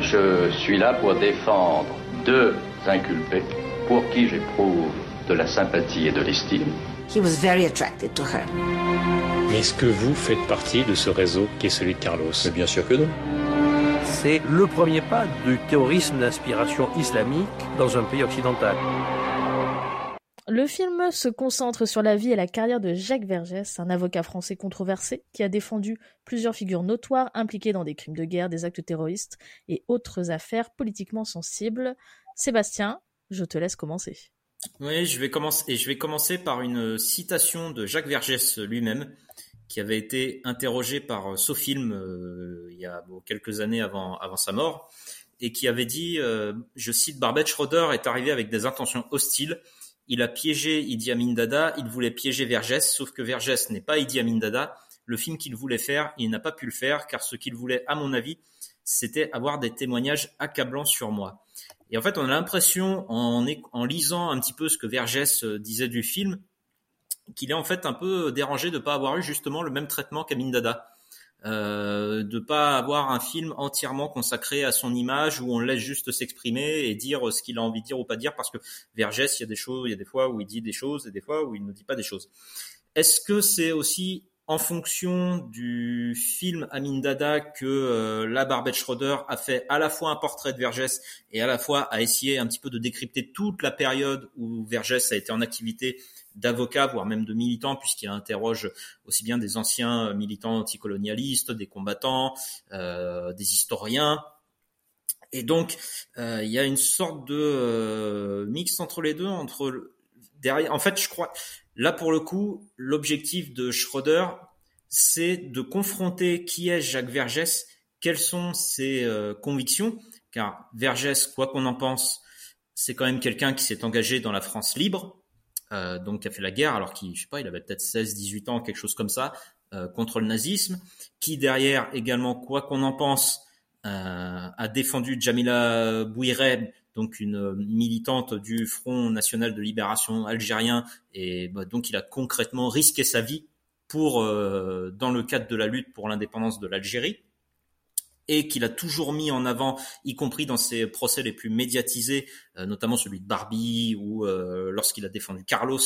Je suis là pour défendre deux inculpés pour qui j'éprouve de la sympathie et de l'estime. He was very attracted to her. Mais est-ce que vous faites partie de ce réseau qui est celui de Carlos? Mais Bien sûr que non. C'est le premier pas du terrorisme d'inspiration islamique dans un pays occidental. Le film se concentre sur la vie et la carrière de Jacques Vergès, un avocat français controversé qui a défendu plusieurs figures notoires impliquées dans des crimes de guerre, des actes terroristes et autres affaires politiquement sensibles. Sébastien, je te laisse commencer. Oui, je vais commencer et je vais commencer par une citation de Jacques Vergès lui-même, qui avait été interrogé par Sofilm euh, il y a quelques années avant avant sa mort, et qui avait dit, euh, je cite, Barbet Schroeder est arrivé avec des intentions hostiles. Il a piégé Idi Amin Dada, il voulait piéger Vergès, sauf que Vergès n'est pas Idi Amin Dada. Le film qu'il voulait faire, il n'a pas pu le faire, car ce qu'il voulait, à mon avis, c'était avoir des témoignages accablants sur moi. Et en fait, on a l'impression, en, lisant un petit peu ce que Vergès euh, disait du film, qu'il est en fait un peu dérangé de pas avoir eu justement le même traitement qu'Amin Dada. Euh, de pas avoir un film entièrement consacré à son image où on laisse juste s'exprimer et dire ce qu'il a envie de dire ou pas dire parce que Vergès, il y a des choses, il y a des fois où il dit des choses et des fois où il ne dit pas des choses. Est-ce que c'est aussi en fonction du film Amin Dada que euh, la Barbette Schroeder a fait à la fois un portrait de Vergès et à la fois a essayé un petit peu de décrypter toute la période où Vergès a été en activité d'avocat, voire même de militant, puisqu'il interroge aussi bien des anciens militants anticolonialistes, des combattants, euh, des historiens. Et donc, euh, il y a une sorte de euh, mix entre les deux, entre derrière. En fait, je crois, là pour le coup, l'objectif de Schroeder, c'est de confronter qui est Jacques Vergès, quelles sont ses euh, convictions, car Vergès, quoi qu'on en pense, c'est quand même quelqu'un qui s'est engagé dans la France libre, euh, donc qui a fait la guerre alors qu'il, je sais pas, il avait peut-être 16, 18 ans, quelque chose comme ça, euh, contre le nazisme, qui derrière également, quoi qu'on en pense, a défendu Jamila Bouireb, donc une militante du Front National de Libération algérien, et bah, donc il a concrètement risqué sa vie pour, euh, dans le cadre de la lutte pour l'indépendance de l'Algérie et qu'il a toujours mis en avant, y compris dans ses procès les plus médiatisés, euh, notamment celui de Barbie ou euh, lorsqu'il a défendu Carlos,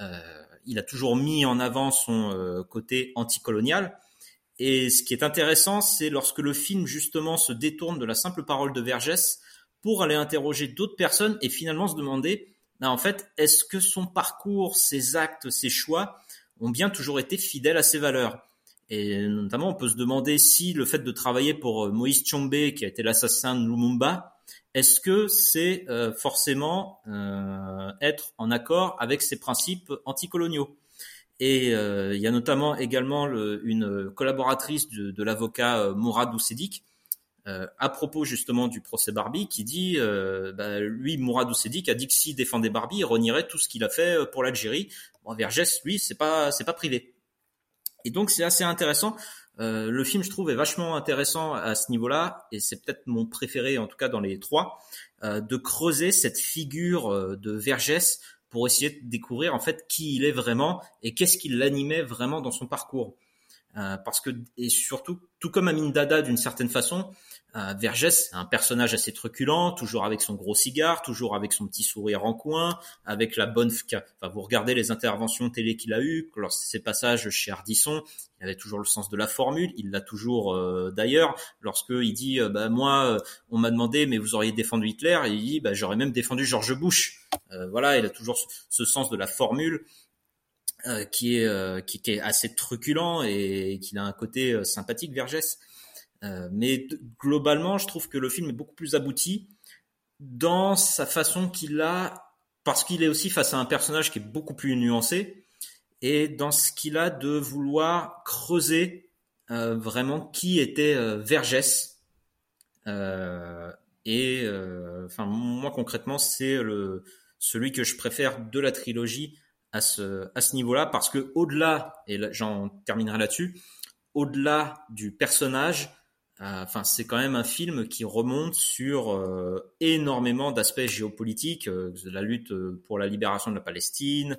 euh, il a toujours mis en avant son euh, côté anticolonial. Et ce qui est intéressant, c'est lorsque le film justement se détourne de la simple parole de Vergès pour aller interroger d'autres personnes et finalement se demander, ben, en fait, est-ce que son parcours, ses actes, ses choix ont bien toujours été fidèles à ses valeurs? Et notamment, on peut se demander si le fait de travailler pour euh, Moïse Tchombe, qui a été l'assassin de Lumumba, est-ce que c'est euh, forcément euh, être en accord avec ses principes anticoloniaux? Et il y a notamment également le, une collaboratrice de, de l'avocat Mourad Oussedik, à propos justement du procès Barbie, qui dit, bah, lui, Mourad Oussedik a dit que s'il défendait Barbie, il renierait tout ce qu'il a fait pour l'Algérie. Bon, Vergès, lui, c'est pas, c'est pas privé. Et donc c'est assez intéressant. Euh, le film, je trouve, est vachement intéressant à ce niveau-là, et c'est peut-être mon préféré, en tout cas dans les trois, euh, de creuser cette figure euh, de Vergès pour essayer de découvrir en fait qui il est vraiment et qu'est-ce qui l'animait vraiment dans son parcours. Euh, parce que et surtout, tout comme Amin Dada d'une certaine façon, euh, Vergès, un personnage assez truculent, toujours avec son gros cigare, toujours avec son petit sourire en coin, avec la bonne. Enfin, vous regardez les interventions télé qu'il a eues, lors ses passages chez Ardisson, il avait toujours le sens de la formule. Il l'a toujours euh, d'ailleurs. Lorsque il dit, euh, bah moi, euh, on m'a demandé, mais vous auriez défendu Hitler, il dit, bah j'aurais même défendu George Bush. Voilà, il a toujours ce sens de la formule. Qui est qui, qui, est assez truculent et qui a un côté sympathique Vergès. Euh, mais globalement, je trouve que le film est beaucoup plus abouti dans sa façon qu'il a, parce qu'il est aussi face à un personnage qui est beaucoup plus nuancé, et dans ce qu'il a de vouloir creuser euh, vraiment qui était euh, Vergès. Euh, et euh, enfin, moi concrètement, c'est le celui que je préfère de la trilogie à ce niveau-là, parce que au-delà, et j'en terminerai là-dessus, au-delà du personnage, Enfin, c'est quand même un film qui remonte sur énormément d'aspects géopolitiques, la lutte pour la libération de la Palestine,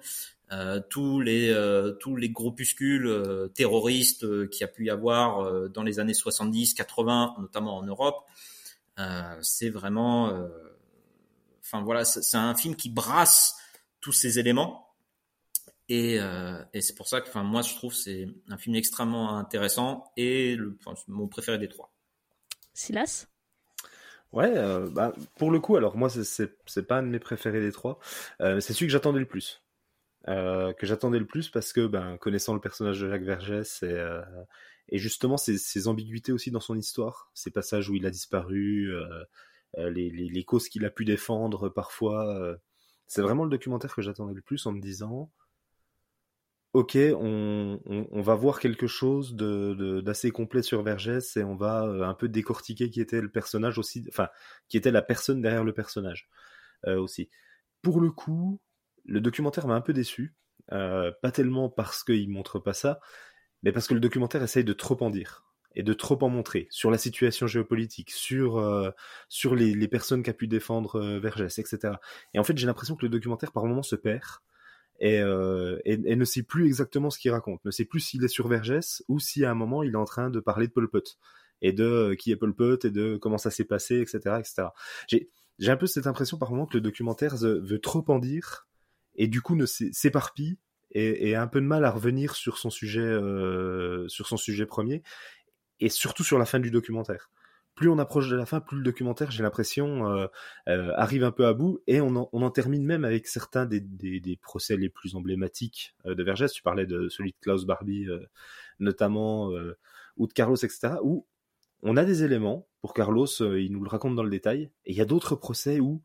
tous les tous les groupuscules terroristes qui a pu y avoir dans les années 70-80, notamment en Europe. c'est vraiment, enfin voilà, c'est un film qui brasse tous ces éléments et, euh, et c'est pour ça que, enfin, moi, je trouve c'est un film extrêmement intéressant et le, enfin, mon préféré des trois. Silas? Ouais, euh, bah, pour le coup, alors moi, c'est pas un de mes préférés des trois. Euh, c'est celui que j'attendais le plus. Euh, que j'attendais le plus parce que, ben, connaissant le personnage de Jacques Vergès et, euh, et justement ses, ses, ambiguïtés aussi dans son histoire, ces passages où il a disparu, euh, les, les, les, causes qu'il a pu défendre parfois, c'est vraiment le documentaire que j'attendais le plus en me disant ok, on, va voir quelque chose d'assez complet sur Vergès et on va euh, un peu décortiquer qui était le personnage aussi, enfin, qui était la personne derrière le personnage euh, aussi. Pour le coup, le documentaire m'a un peu déçu, euh, pas tellement parce qu'il montre pas ça, mais parce que le documentaire essaye de trop en dire et de trop en montrer sur la situation géopolitique, sur les, les, personnes qu'a pu défendre Vergès, etc. Et en fait, j'ai l'impression que le documentaire par moments se perd et, euh, et, ne sait plus exactement ce qu'il raconte, ne sait plus s'il est sur Vergès ou si à un moment il est en train de parler de Pol Pot et de euh, qui est Pol Pot et de comment ça s'est passé, etc., etc. J'ai j'ai un peu cette impression par moment que le documentaire veut trop en dire et du coup ne s'éparpille et, et, a un peu de mal à revenir sur son sujet euh, sur son sujet premier et surtout sur la fin du documentaire plus on approche de la fin, plus le documentaire, j'ai l'impression, euh, euh, arrive un peu à bout, et on en, termine même avec certains des, des, des procès les plus emblématiques euh, de Vergès. Tu parlais de celui de Klaus Barbie, notamment, ou de Carlos, etc., où on a des éléments, pour Carlos, il nous le raconte dans le détail, et il y a d'autres procès où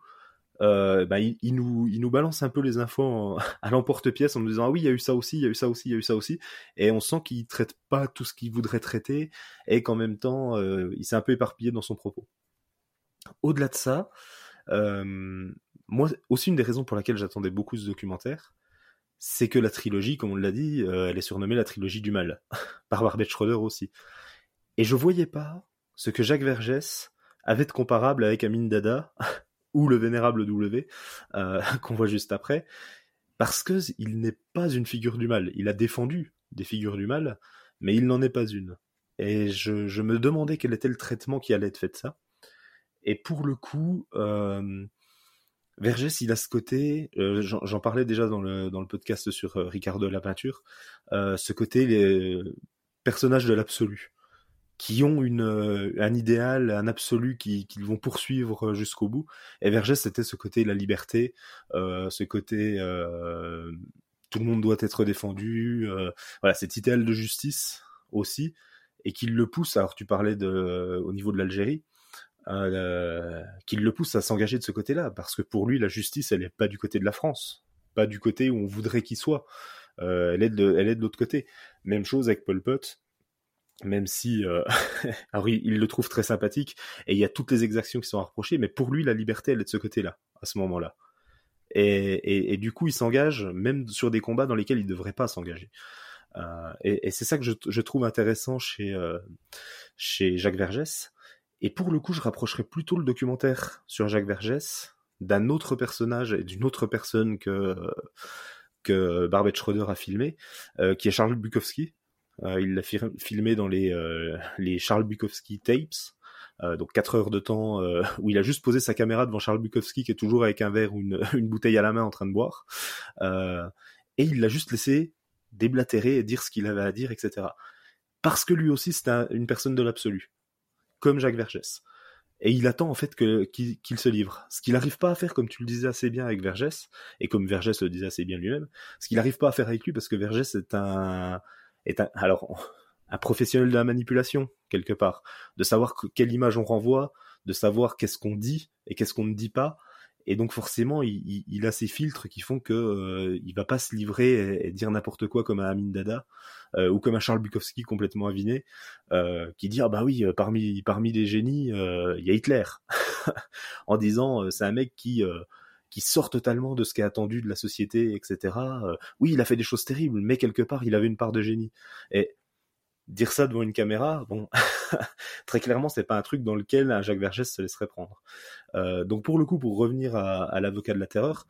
euh, bah, il, nous, balance un peu les infos à l'emporte-pièce en nous disant ah oui il y a eu ça aussi, il y a eu ça aussi, il y a eu ça aussi, et on sent qu'il traite pas tout ce qu'il voudrait traiter et qu'en même temps euh, il s'est un peu éparpillé dans son propos. Au-delà de ça, euh, moi aussi une des raisons pour laquelle j'attendais beaucoup ce documentaire, c'est que la trilogie, comme on l'a dit, elle est surnommée la trilogie du mal par Barbet Schroeder aussi. Et je voyais pas ce que Jacques Vergès avait de comparable avec Amin Dada ou le vénérable W euh, qu'on voit juste après, parce que il n'est pas une figure du mal. Il a défendu des figures du mal, mais il n'en est pas une. Et je, me demandais quel était le traitement qui allait être fait de ça. Et pour le coup, euh, Vergès, il a ce côté, euh, j'en parlais déjà dans le, dans le podcast sur euh, Ricardo la peinture, ce côté les personnages de l'absolu qui ont une, euh, un idéal, un absolu qu'ils qui vont poursuivre jusqu'au bout. Et Vergès, c'était ce côté la liberté, euh, ce côté euh, tout le monde doit être défendu, euh, voilà, cet idéal de justice aussi, et qu'il le pousse, alors tu parlais de, au niveau de l'Algérie, euh, qu'il le pousse à s'engager de ce côté-là, parce que pour lui, la justice, elle est pas du côté de la France, pas du côté où on voudrait qu'il soit, euh, elle est de, elle est de l'autre côté. Même chose avec Pol Pot, même si euh, alors il, le trouve très sympathique et il y a toutes les exactions qui sont reprochées, mais pour lui la liberté elle est de ce côté-là à ce moment-là. Et, et, du coup il s'engage même sur des combats dans lesquels il ne devrait pas s'engager. Euh, et, c'est ça que je, trouve intéressant chez euh, chez Jacques Vergès. Et pour le coup je rapprocherais plutôt le documentaire sur Jacques Vergès d'un autre personnage et d'une autre personne que que Barbet Schroeder a filmé, qui est Charles Bukowski, il l'a filmé dans les, euh, les Charles Bukowski tapes. Euh, donc 4 heures de temps euh, où il a juste posé sa caméra devant Charles Bukowski qui est toujours avec un verre ou une, une bouteille à la main en train de boire. Euh, et il l'a juste laissé déblatérer et dire ce qu'il avait à dire, etc. Parce que lui aussi c'est un, une personne de l'absolu, comme Jacques Vergès. Et il attend en fait qu'il qu se livre. Ce qu'il n'arrive pas à faire, comme tu le disais assez bien avec Vergès, et comme Vergès le disait assez bien lui-même, ce qu'il n'arrive pas à faire avec lui parce que Vergès est un est un, alors un professionnel de la manipulation quelque part, de savoir que, quelle image on renvoie, de savoir qu'est-ce qu'on dit et qu'est-ce qu'on ne dit pas. Et donc forcément, il, il, il, a ces filtres qui font que euh, il va pas se livrer et, dire n'importe quoi comme un Amin Dada euh, ou comme un Charles Bukowski complètement aviné, euh, qui dit ah bah oui parmi parmi les génies euh, il y a Hitler en disant euh, c'est un mec qui qui sort totalement de ce qui est attendu de la société, etc. Euh, oui, il a fait des choses terribles, mais quelque part, il avait une part de génie. Et dire ça devant une caméra, bon, très clairement, c'est pas un truc dans lequel un Jacques Vergès se laisserait prendre. Euh, donc pour le coup, pour revenir à, l'avocat de la terreur,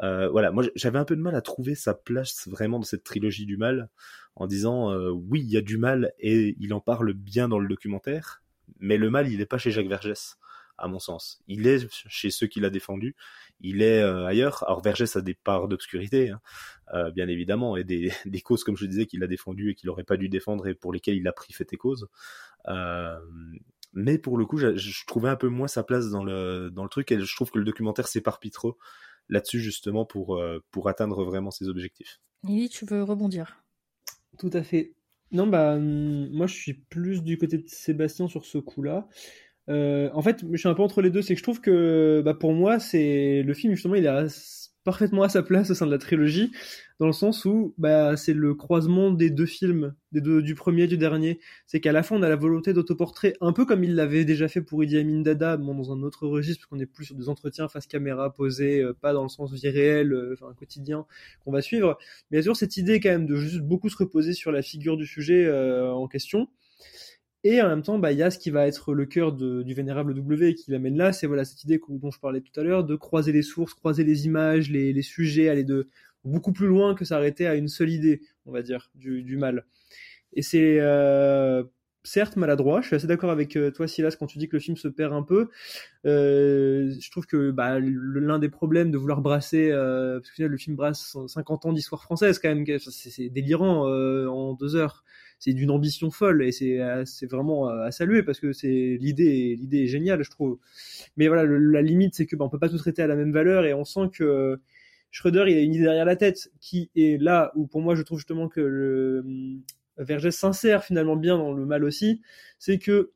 euh, voilà, moi j'avais un peu de mal à trouver sa place vraiment dans cette trilogie du mal, en disant oui, il y a du mal et il en parle bien dans le documentaire, mais le mal, il n'est pas chez Jacques Vergès, à mon sens. Il est chez ceux qui l'a défendu, il est euh, ailleurs. Alors Vergès a des parts d'obscurité, hein, euh, bien évidemment, et des, des, causes, comme je disais, qu'il a défendues et qu'il n'aurait pas dû défendre et pour lesquelles il a pris fait et cause. Euh, mais pour le coup, je, je, trouvais un peu moins sa place dans le, dans le truc et je trouve que le documentaire s'éparpille trop là-dessus justement pour, pour atteindre vraiment ses objectifs. Lily, tu veux rebondir? Tout à fait. Non, bah, hum, moi je suis plus du côté de Sébastien sur ce coup-là. Euh, en fait, je suis un peu entre les deux. C'est que je trouve que, bah, pour moi, c'est le film justement, il est parfaitement à sa place au sein de la trilogie, dans le sens où, bah, c'est le croisement des deux films, des deux, du premier et du dernier. C'est qu'à la fin, on a la volonté d'autoportrait, un peu comme il l'avait déjà fait pour Idi Amin Dada, bon, dans un autre registre, parce qu'on est plus sur des entretiens face caméra posés, euh, pas dans le sens vie réelle, euh, enfin quotidien qu'on va suivre. Mais y a cette idée quand même de juste beaucoup se reposer sur la figure du sujet euh, en question. Et en même temps, bah, il y a ce qui va être le cœur du vénérable W qui l'amène là, c'est voilà cette idée dont je parlais tout à l'heure, de croiser les sources, croiser les images, les, sujets, aller de beaucoup plus loin que s'arrêter à une seule idée, on va dire, du, du mal. Et c'est euh, certes maladroit. Je suis assez d'accord avec euh, toi, Silas, quand tu dis que le film se perd un peu. Euh, je trouve que bah, l'un des problèmes de vouloir brasser, euh, parce que le film brasse 50 ans d'histoire française quand même, c'est délirant euh, en deux heures c'est d'une ambition folle et c'est euh, c'est vraiment à saluer parce que c'est l'idée l'idée est géniale je trouve. Mais voilà la limite c'est que bah, on peut pas tout traiter à la même valeur et on sent que Schroeder il a une idée derrière la tête qui est là où pour moi je trouve justement que le Vergès s'insère finalement bien dans le mal aussi. C'est que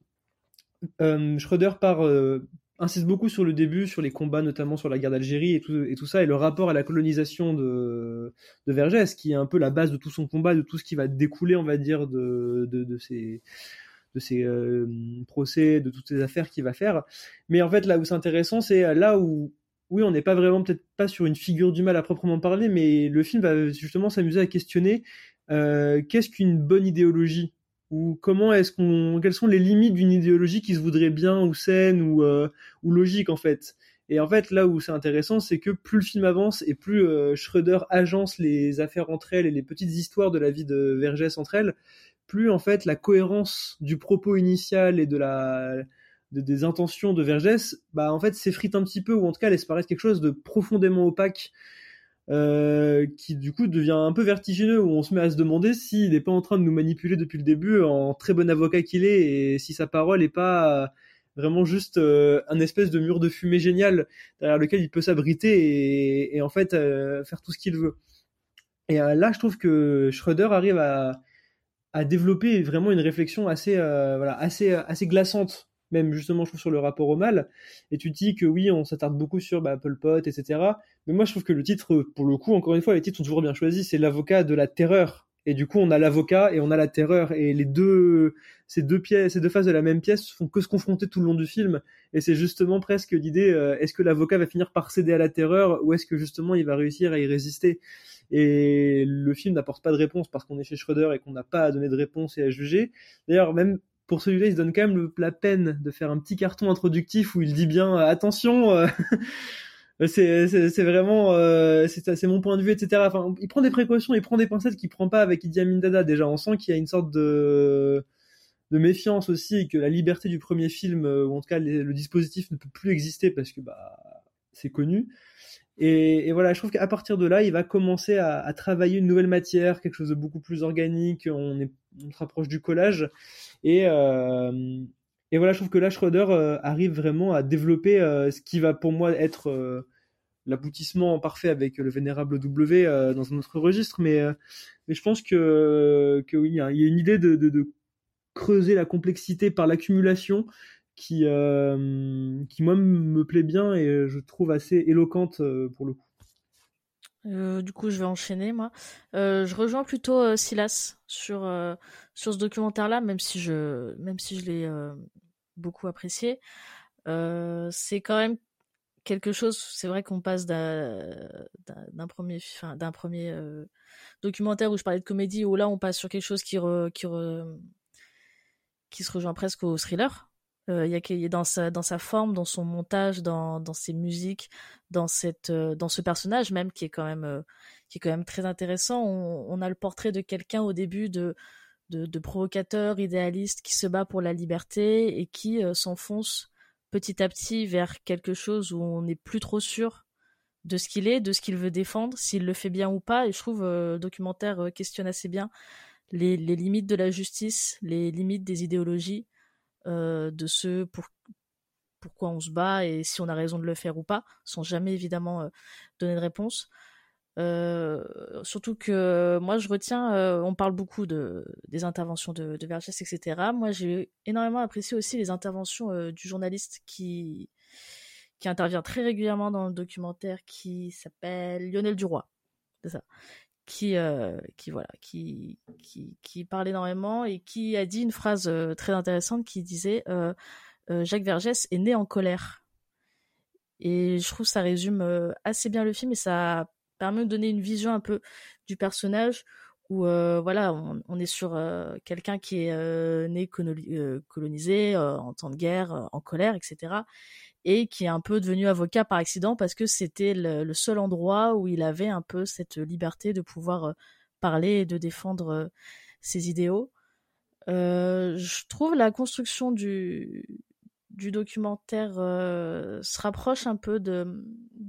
euh, Schroeder part euh, insiste beaucoup sur le début, sur les combats, notamment sur la guerre d'Algérie et tout, ça, et le rapport à la colonisation de, de Vergès, qui est un peu la base de tout son combat, de tout ce qui va découler, on va dire, de, de, ces euh, procès, de toutes ces affaires qu'il va faire. Mais en fait, là où c'est intéressant, c'est là où, oui, on n'est pas vraiment, peut-être pas sur une figure du mal à proprement parler, mais le film va justement s'amuser à questionner euh, qu'est-ce qu'une bonne idéologie? Ou comment est-ce qu'on quelles sont les limites d'une idéologie qui se voudrait bien ou saine ou euh, ou logique en fait? Et en fait là où c'est intéressant c'est que plus le film avance et plus euh, Schroeder agence les affaires entre elles et les petites histoires de la vie de Vergès entre elles plus en fait la cohérence du propos initial et de la de, des intentions de Vergès bah en fait s'effrite un petit peu ou en tout cas laisse paraître quelque chose de profondément opaque euh, qui du coup devient un peu vertigineux où on se met à se demander s'il n'est pas en train de nous manipuler depuis le début en très bon avocat qu'il est et si sa parole n'est pas vraiment juste euh, un espèce de mur de fumée génial derrière lequel il peut s'abriter et, et, en fait euh, faire tout ce qu'il veut. Et euh, là, je trouve que Schroeder arrive à, à développer vraiment une réflexion assez, euh, voilà, assez, assez glaçante même justement je trouve sur le rapport au mal. Et tu dis que oui on s'attarde beaucoup sur bah, Pol Pot etc mais moi je trouve que le titre pour le coup encore une fois les titres sont toujours bien choisis. C'est l'avocat de la terreur. Et du coup on a l'avocat et on a la terreur. Et les deux ces deux pièces ces deux faces de la même pièce font que se confronter tout le long du film. Et c'est justement presque l'idée euh, est-ce que l'avocat va finir par céder à la terreur ou est-ce que justement il va réussir à y résister? Et le film n'apporte pas de réponse parce qu'on est chez Schroeder et qu'on n'a pas à donner de réponse et à juger. D'ailleurs même pour celui-là, il se donne quand même la peine de faire un petit carton introductif où il dit bien euh, attention, euh, c'est vraiment euh, c'est mon point de vue, etc. Il prend des précautions, il prend des pincettes qu'il prend pas avec Idi Amin Dada. Déjà, on sent qu'il y a une sorte de méfiance aussi et que la liberté du premier film, ou en tout cas le dispositif ne peut plus exister parce que bah c'est connu. Et, voilà, je trouve qu'à partir de là, il va commencer à, travailler une nouvelle matière, quelque chose de beaucoup plus organique. On, se rapproche du collage. Et, euh, et voilà, je trouve que là, Schroeder euh, arrive vraiment à développer euh, ce qui va pour moi être l'aboutissement parfait avec le vénérable W dans un autre registre. Mais, je pense que, oui, il y a une idée de creuser la complexité par l'accumulation qui, euh, qui moi me plaît bien et je trouve assez éloquente euh, pour le coup. Euh, du coup, je vais enchaîner moi. Euh, je rejoins plutôt euh, Silas sur sur ce documentaire-là, même si je même si je l'ai beaucoup apprécié. c'est quand même quelque chose. C'est vrai qu'on passe d'un premier, enfin, d'un premier euh, documentaire où je parlais de comédie, où là on passe sur quelque chose qui re, qui re, qui se rejoint presque au thriller. Euh, il y a dans sa dans sa forme, dans son montage, dans ses musiques, euh, dans ce personnage même qui est quand même euh, très intéressant. On, a le portrait de quelqu'un au début de provocateur, idéaliste, qui se bat pour la liberté et qui s'enfonce petit à petit vers quelque chose où on n'est plus trop sûr de ce qu'il est, de ce qu'il veut défendre, s'il le fait bien ou pas. Et je trouve euh, le documentaire questionne assez bien les, limites de la justice, les limites des idéologies, euh, de ce pour, pourquoi on se bat et si on a raison de le faire ou pas, sans jamais évidemment euh, donner de réponse. Euh, surtout que moi je retiens, on parle beaucoup de des interventions de, de etc. Moi j'ai énormément apprécié aussi les interventions du journaliste qui qui intervient très régulièrement dans le documentaire, qui s'appelle Lionel Duroy, c'est ça, qui qui voilà, qui qui qui parle énormément et qui a dit une phrase très intéressante qui disait Jacques Vergès est né en colère. Et je trouve que ça résume assez bien le film et ça permet de donner une vision un peu du personnage où euh, voilà on, est sur euh, quelqu'un qui est euh, né euh, colonisé euh, en temps de guerre en colère etc et qui est un peu devenu avocat par accident parce que c'était le, seul endroit où il avait un peu cette liberté de pouvoir parler et de défendre ses idéaux. Je trouve la construction du documentaire euh, se rapproche un peu de,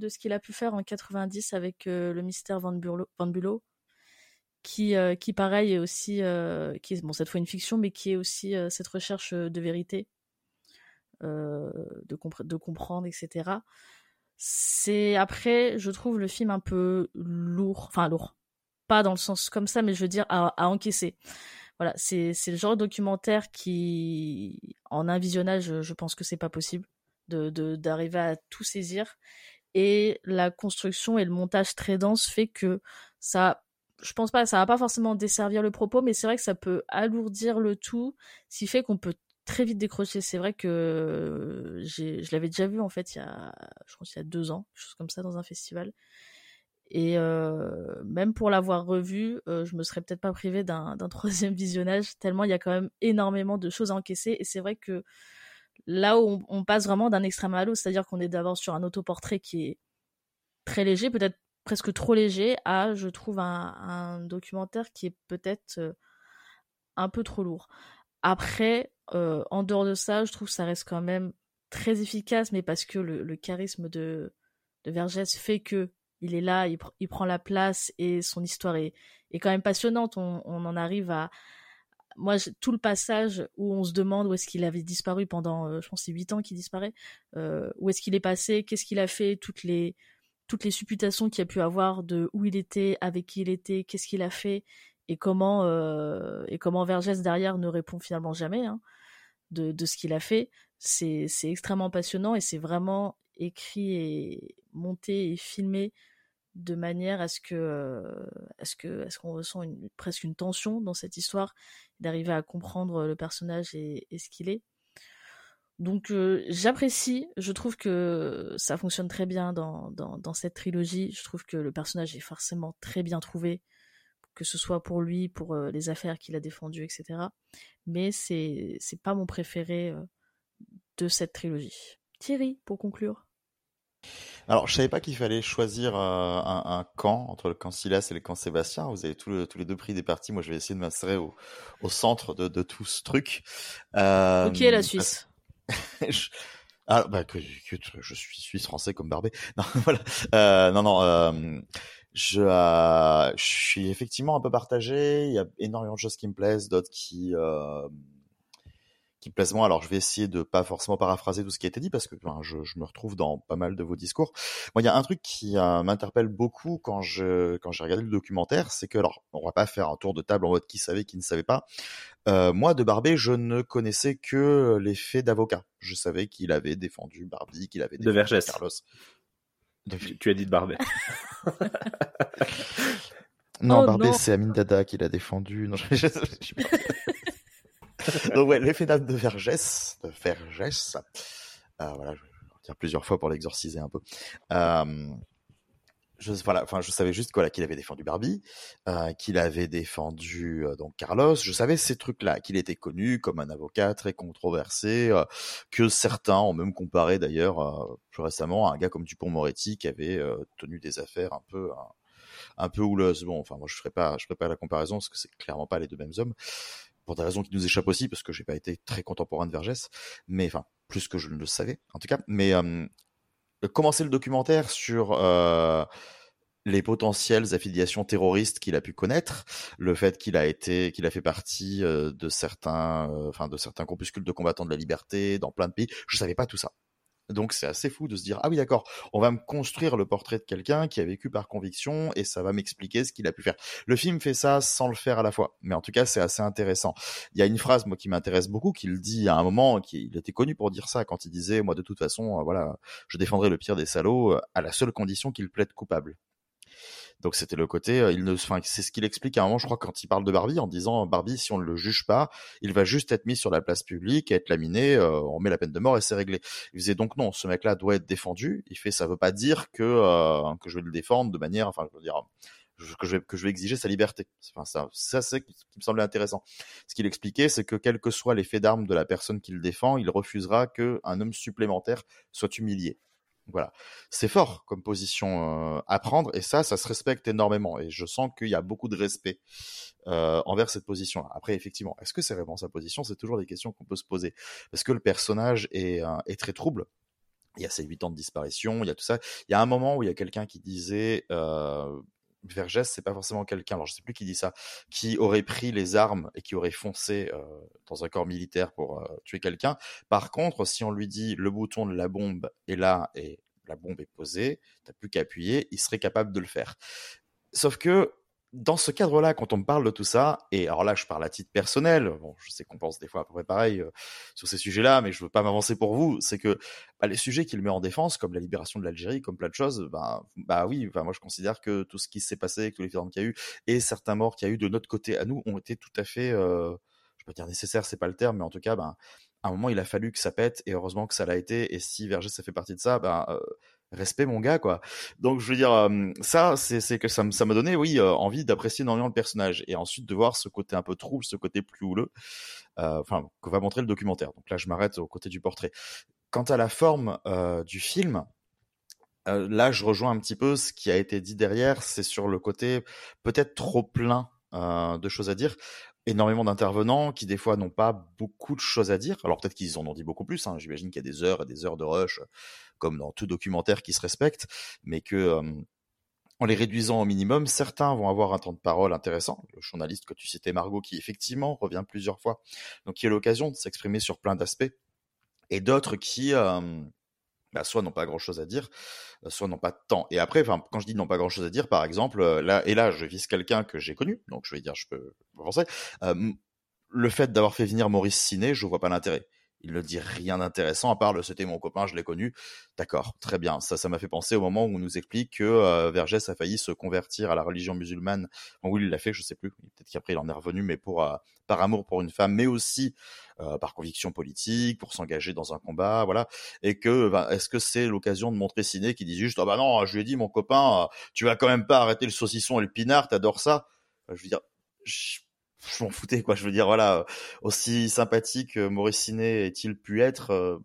ce qu'il a pu faire en 90 avec euh, le mystère Van, Burlo, Van qui, euh, qui pareil est aussi, euh, qui bon cette fois une fiction, mais qui est aussi euh, cette recherche de vérité, euh, de, compre de comprendre, etc. C'est après, je trouve le film un peu lourd, enfin lourd, pas dans le sens comme ça, mais je veux dire à, encaisser voilà, c'est le genre de documentaire qui, en un visionnage, je pense que c'est pas possible de d'arriver à tout saisir. Et la construction et le montage très dense fait que ça, je pense pas, ça va pas forcément desservir le propos, mais c'est vrai que ça peut alourdir le tout, ce qui fait qu'on peut très vite décrocher. C'est vrai que j'ai, je l'avais déjà vu en fait il y a, je pense il y a deux ans, quelque chose comme ça dans un festival. Et euh, même pour l'avoir revu, euh, je me serais peut-être pas privé d'un troisième visionnage, tellement il y a quand même énormément de choses à encaisser. Et c'est vrai que là où on, passe vraiment d'un extrême à l'autre, c'est-à-dire qu'on est d'abord sur un autoportrait qui est très léger, peut-être presque trop léger, à, je trouve, un, un documentaire qui est peut-être euh, un peu trop lourd. Après, euh, en dehors de ça, je trouve que ça reste quand même très efficace, mais parce que le, charisme de, Vergès fait que il est là, il, pr il, prend la place et son histoire est, est quand même passionnante. On, en arrive à, moi, tout le passage où on se demande où est-ce qu'il avait disparu pendant, euh, je pense, c'est huit ans qu'il disparaît, euh, où est-ce qu'il est passé, qu'est-ce qu'il a fait, toutes les, supputations qu'il a pu avoir de où il était, avec qui il était, qu'est-ce qu'il a fait et comment, et comment Vergès derrière ne répond finalement jamais hein, de, de ce qu'il a fait. C'est, extrêmement passionnant et c'est vraiment écrit et monté et filmé de manière à ce que euh, à ce que ce qu'on ressent presque une tension dans cette histoire d'arriver à comprendre le personnage et, ce qu'il est. Donc euh, j'apprécie. Je trouve que ça fonctionne très bien dans, dans cette trilogie. Je trouve que le personnage est forcément très bien trouvé que ce soit pour lui pour euh, les affaires qu'il a défendues etc mais c'est c'est pas mon préféré euh, de cette trilogie Thierry pour conclure alors, je savais pas qu'il fallait choisir euh, un, un, camp entre le camp Silas et le camp Sébastien. Vous avez tous, le, tous les deux pris des partis. Moi, je vais essayer de m'insérer au, au, centre de, de, tout ce truc. Euh, ok, la Suisse. je... Ah, bah, que, que, je suis suisse français comme Barbé. Non, voilà. Euh, non, non. Euh, je, euh, je suis effectivement un peu partagé. Il y a énormément de choses qui me plaisent, d'autres qui euh, qui plaisent moins. Alors, je vais essayer de pas forcément paraphraser tout ce qui a été dit parce que ben, je, je, me retrouve dans pas mal de vos discours. Moi, il y a un truc qui euh, m'interpelle beaucoup quand je quand j'ai regardé le documentaire, c'est que alors, on va pas faire un tour de table en mode qui savait, qui ne savait pas. Moi, de Barbie, je ne connaissais que les faits d'avocat. Je savais qu'il avait défendu Barbie, qu'il avait défendu de Vergès. Carlos. Tu as dit de Barbet. non, oh, Barbet, c'est Amin Dada qui l'a défendu. Non, je, je, je, Donc ouais, l'effet d'âme de Vergès, de Vergès, euh, voilà, dire plusieurs fois pour l'exorciser un peu. Euh, je, voilà, enfin, je savais juste voilà, qu'il avait défendu Barbie, euh, qu'il avait défendu euh, donc Carlos. Je savais ces trucs-là, qu'il était connu comme un avocat très controversé, euh, que certains ont même comparé d'ailleurs euh, plus récemment à un gars comme Dupont-Moretti qui avait euh, tenu des affaires un peu un, un peu houleuses. Bon, enfin, moi je ferai pas, je ferai pas la comparaison parce que c'est clairement pas les deux mêmes hommes pour des raisons qui nous échappent aussi parce que j'ai pas été très contemporain de Vergès, mais enfin plus que je ne le savais en tout cas. Mais euh, commencer le documentaire sur euh, les potentielles affiliations terroristes qu'il a pu connaître, le fait qu'il a été, qu'il a fait partie euh, de certains, euh, enfin de certains compuscules de combattants de la liberté dans plein de pays. Je savais pas tout ça. Donc c'est assez fou de se dire ah oui d'accord, on va me construire le portrait de quelqu'un qui a vécu par conviction et ça va m'expliquer ce qu'il a pu faire. Le film fait ça sans le faire à la fois, mais en tout cas c'est assez intéressant. Il y a une phrase moi qui m'intéresse beaucoup qu'il dit à un moment qu'il était connu pour dire ça quand il disait moi de toute façon euh, voilà je défendrai le pire des salauds euh, à la seule condition qu'il plaide coupable. Donc c'était le côté, euh, il ne, enfin c'est ce qu'il explique à un moment, je crois, quand il parle de Barbie, en disant Barbie, si on ne le juge pas, il va juste être mis sur la place publique, être laminé, euh, on met la peine de mort et c'est réglé. Il disait donc non, ce mec-là doit être défendu. Il fait, ça veut pas dire que euh, que je vais le défendre de manière, enfin je veux dire que je vais que je vais exiger sa liberté. Enfin ça, ça c'est ce qui me semblait intéressant. Ce qu'il expliquait, c'est que quels que soient les faits d'armes de la personne qui le défend, il refusera que un homme supplémentaire soit humilié. Voilà, c'est fort comme position euh, à prendre et ça, ça se respecte énormément et je sens qu'il y a beaucoup de respect euh, envers cette position-là. Après, effectivement, est-ce que c'est vraiment sa position? C'est toujours des questions qu'on peut se poser parce que le personnage est, euh, est très trouble. Il y a ces huit ans de disparition, il y a tout ça. Il y a un moment où il y a quelqu'un qui disait Vergès, c'est pas forcément quelqu'un, alors je sais plus qui dit ça, qui aurait pris les armes et qui aurait foncé euh, dans un corps militaire pour euh, tuer quelqu'un. Par contre, si on lui dit le bouton de la bombe est là et la bombe est posée, t'as plus qu'à appuyer, il serait capable de le faire. Sauf que dans ce cadre-là, quand on me parle de tout ça, et alors là, je parle à titre personnel, bon, je sais qu'on pense des fois à peu près pareil euh, sur ces sujets-là, mais je veux pas m'avancer pour vous, c'est que bah, les sujets qu'il met en défense, comme la libération de l'Algérie, comme plein de choses, bah, bah oui, bah, moi je considère que tout ce qui s'est passé, tous les films qu'il y a eu, et certains morts qu'il y a eu de notre côté à nous, ont été tout à fait, euh, je peux dire nécessaire, c'est pas le terme, mais en tout cas, bah, à un moment, il a fallu que ça pète, et heureusement que ça l'a été, et si Vergès ça fait partie de ça, bah, euh, respect mon gars quoi. Donc je veux dire euh, ça c'est que ça m'a donné oui euh, envie d'apprécier énormément le personnage et ensuite de voir ce côté un peu trouble, ce côté plus houleux euh, enfin que va montrer le documentaire. Donc là je m'arrête au côté du portrait. Quant à la forme du film, là je rejoins un petit peu ce qui a été dit derrière, c'est sur le côté peut-être trop plein de choses à dire énormément d'intervenants qui des fois n'ont pas beaucoup de choses à dire. Alors peut-être qu'ils en ont dit beaucoup plus. Hein. J'imagine qu'il y a des heures et des heures de rush, comme dans tout documentaire qui se respecte, mais que euh, en les réduisant au minimum, certains vont avoir un temps de parole intéressant. Le journaliste que tu citais, Margot, qui effectivement revient plusieurs fois, donc qui a l'occasion de s'exprimer sur plein d'aspects, et d'autres qui euh, bah, soit n'ont pas grand chose à dire, soit n'ont pas de temps. Et après, quand je dis n'ont pas grand chose à dire, par exemple, là, et là, je vise quelqu'un que j'ai connu, donc je vais dire, je peux avancer. Euh, le fait d'avoir fait venir Maurice Ciné, je vois pas l'intérêt. Il ne dit rien d'intéressant à part le c'était mon copain, je l'ai connu. D'accord, très bien. Ça, ça m'a fait penser au moment où on nous explique que euh, Vergès a failli se convertir à la religion musulmane. Bon, oui, il l'a fait, je sais plus. Peut-être qu'après il en est revenu, mais pour euh, par amour pour une femme, mais aussi euh, par conviction politique, pour s'engager dans un combat, voilà. Et que, bah, est-ce que c'est l'occasion de montrer Ciné qui dit juste, ah bah non, je lui ai dit mon copain, tu vas quand même pas arrêter le saucisson et le pinard, t'adores ça? Je veux dire. Je je m'en foutais quoi. Je veux dire voilà aussi sympathique Maurice Ciné est-il pu être euh,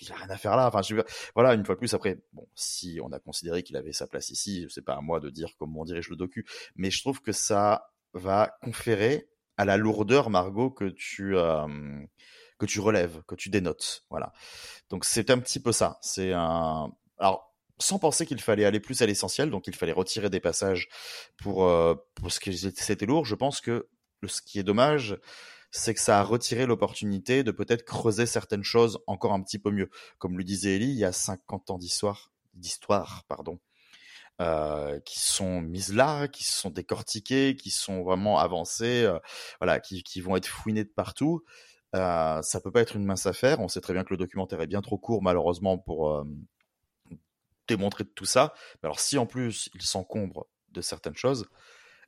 il a rien à faire là. Enfin je veux dire, voilà une fois de plus après bon si on a considéré qu'il avait sa place ici c'est pas à moi de dire comment on dirige le docu mais je trouve que ça va conférer à la lourdeur Margot que tu euh, que tu relèves que tu dénotes. Voilà. Donc c'est un petit peu ça. C'est un alors sans penser qu'il fallait aller plus à l'essentiel, donc il fallait retirer des passages pour, euh, pour ce que c'était lourd. Je pense que ce qui est dommage, c'est que ça a retiré l'opportunité de peut-être creuser certaines choses encore un petit peu mieux. Comme le disait Ellie, il y a 50 ans d'histoire, d'histoire, pardon, euh, qui sont mises là, qui sont décortiquées, qui sont vraiment avancées, euh, voilà, qui, qui vont être fouinées de partout. Euh, ça peut pas être une mince affaire. On sait très bien que le documentaire est bien trop court, malheureusement, pour euh, démontrer de tout ça. Mais alors si en plus il s'encombre de certaines choses,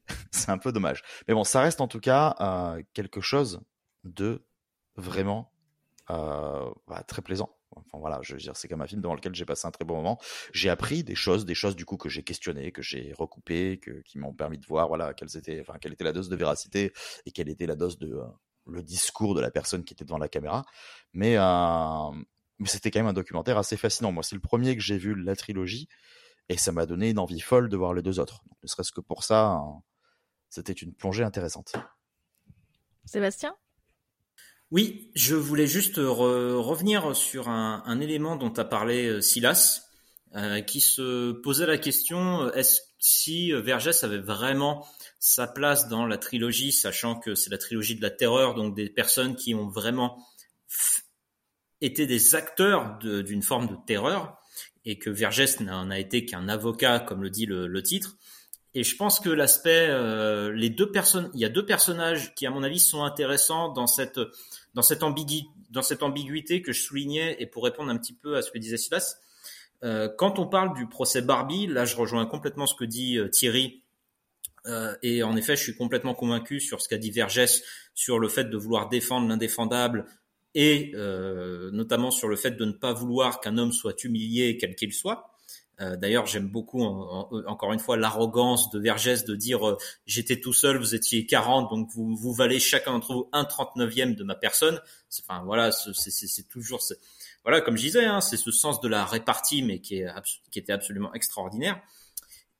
c'est un peu dommage. Mais bon, ça reste en tout cas euh, quelque chose de vraiment euh, bah, très plaisant Enfin voilà, je veux dire, c'est comme un film dans lequel j'ai passé un très bon moment. J'ai appris des choses, des choses du coup que j'ai questionnées, que j'ai recoupées, que, qui m'ont permis de voir voilà quelles étaient, enfin quelle était la dose de véracité et quelle était la dose de euh, le discours de la personne qui était devant la caméra. Mais mais c'était quand même un documentaire assez fascinant. Moi, c'est le premier que j'ai vu la trilogie et ça m'a donné une envie folle de voir les deux autres. ne serait-ce que pour ça, hein, c'était une plongée intéressante. Sébastien? Oui, je voulais juste revenir sur un, élément dont a parlé euh, Silas, euh, qui se posait la question est-ce si Vergès avait vraiment sa place dans la trilogie, sachant que c'est la trilogie de la terreur, donc des personnes qui ont vraiment été des acteurs d'une forme de terreur, et que Vergès n'en a été qu'un avocat, comme le dit le titre. Et je pense que l'aspect, euh, les deux personnes, il y a deux personnages qui, à mon avis, sont intéressants dans cette dans cette ambiguïté, dans cette ambiguïté que je soulignais. Et pour répondre un petit peu à ce que disait Silas, euh, quand on parle du procès Barbie, là, je rejoins complètement ce que dit euh, Thierry. Euh, et en effet, je suis complètement convaincu sur ce qu'a dit Vergès sur le fait de vouloir défendre l'indéfendable et euh, notamment sur le fait de ne pas vouloir qu'un homme soit humilié, quel qu'il soit. Euh, d'ailleurs, j'aime beaucoup, encore une fois, l'arrogance de Vergès de dire euh, j'étais tout seul, vous étiez 40, donc vous, vous valez chacun d'entre vous un 39e de ma personne. Enfin voilà, c'est toujours, voilà, comme je disais, hein, c'est ce sens de la répartie, mais qui, est, qui était absolument extraordinaire.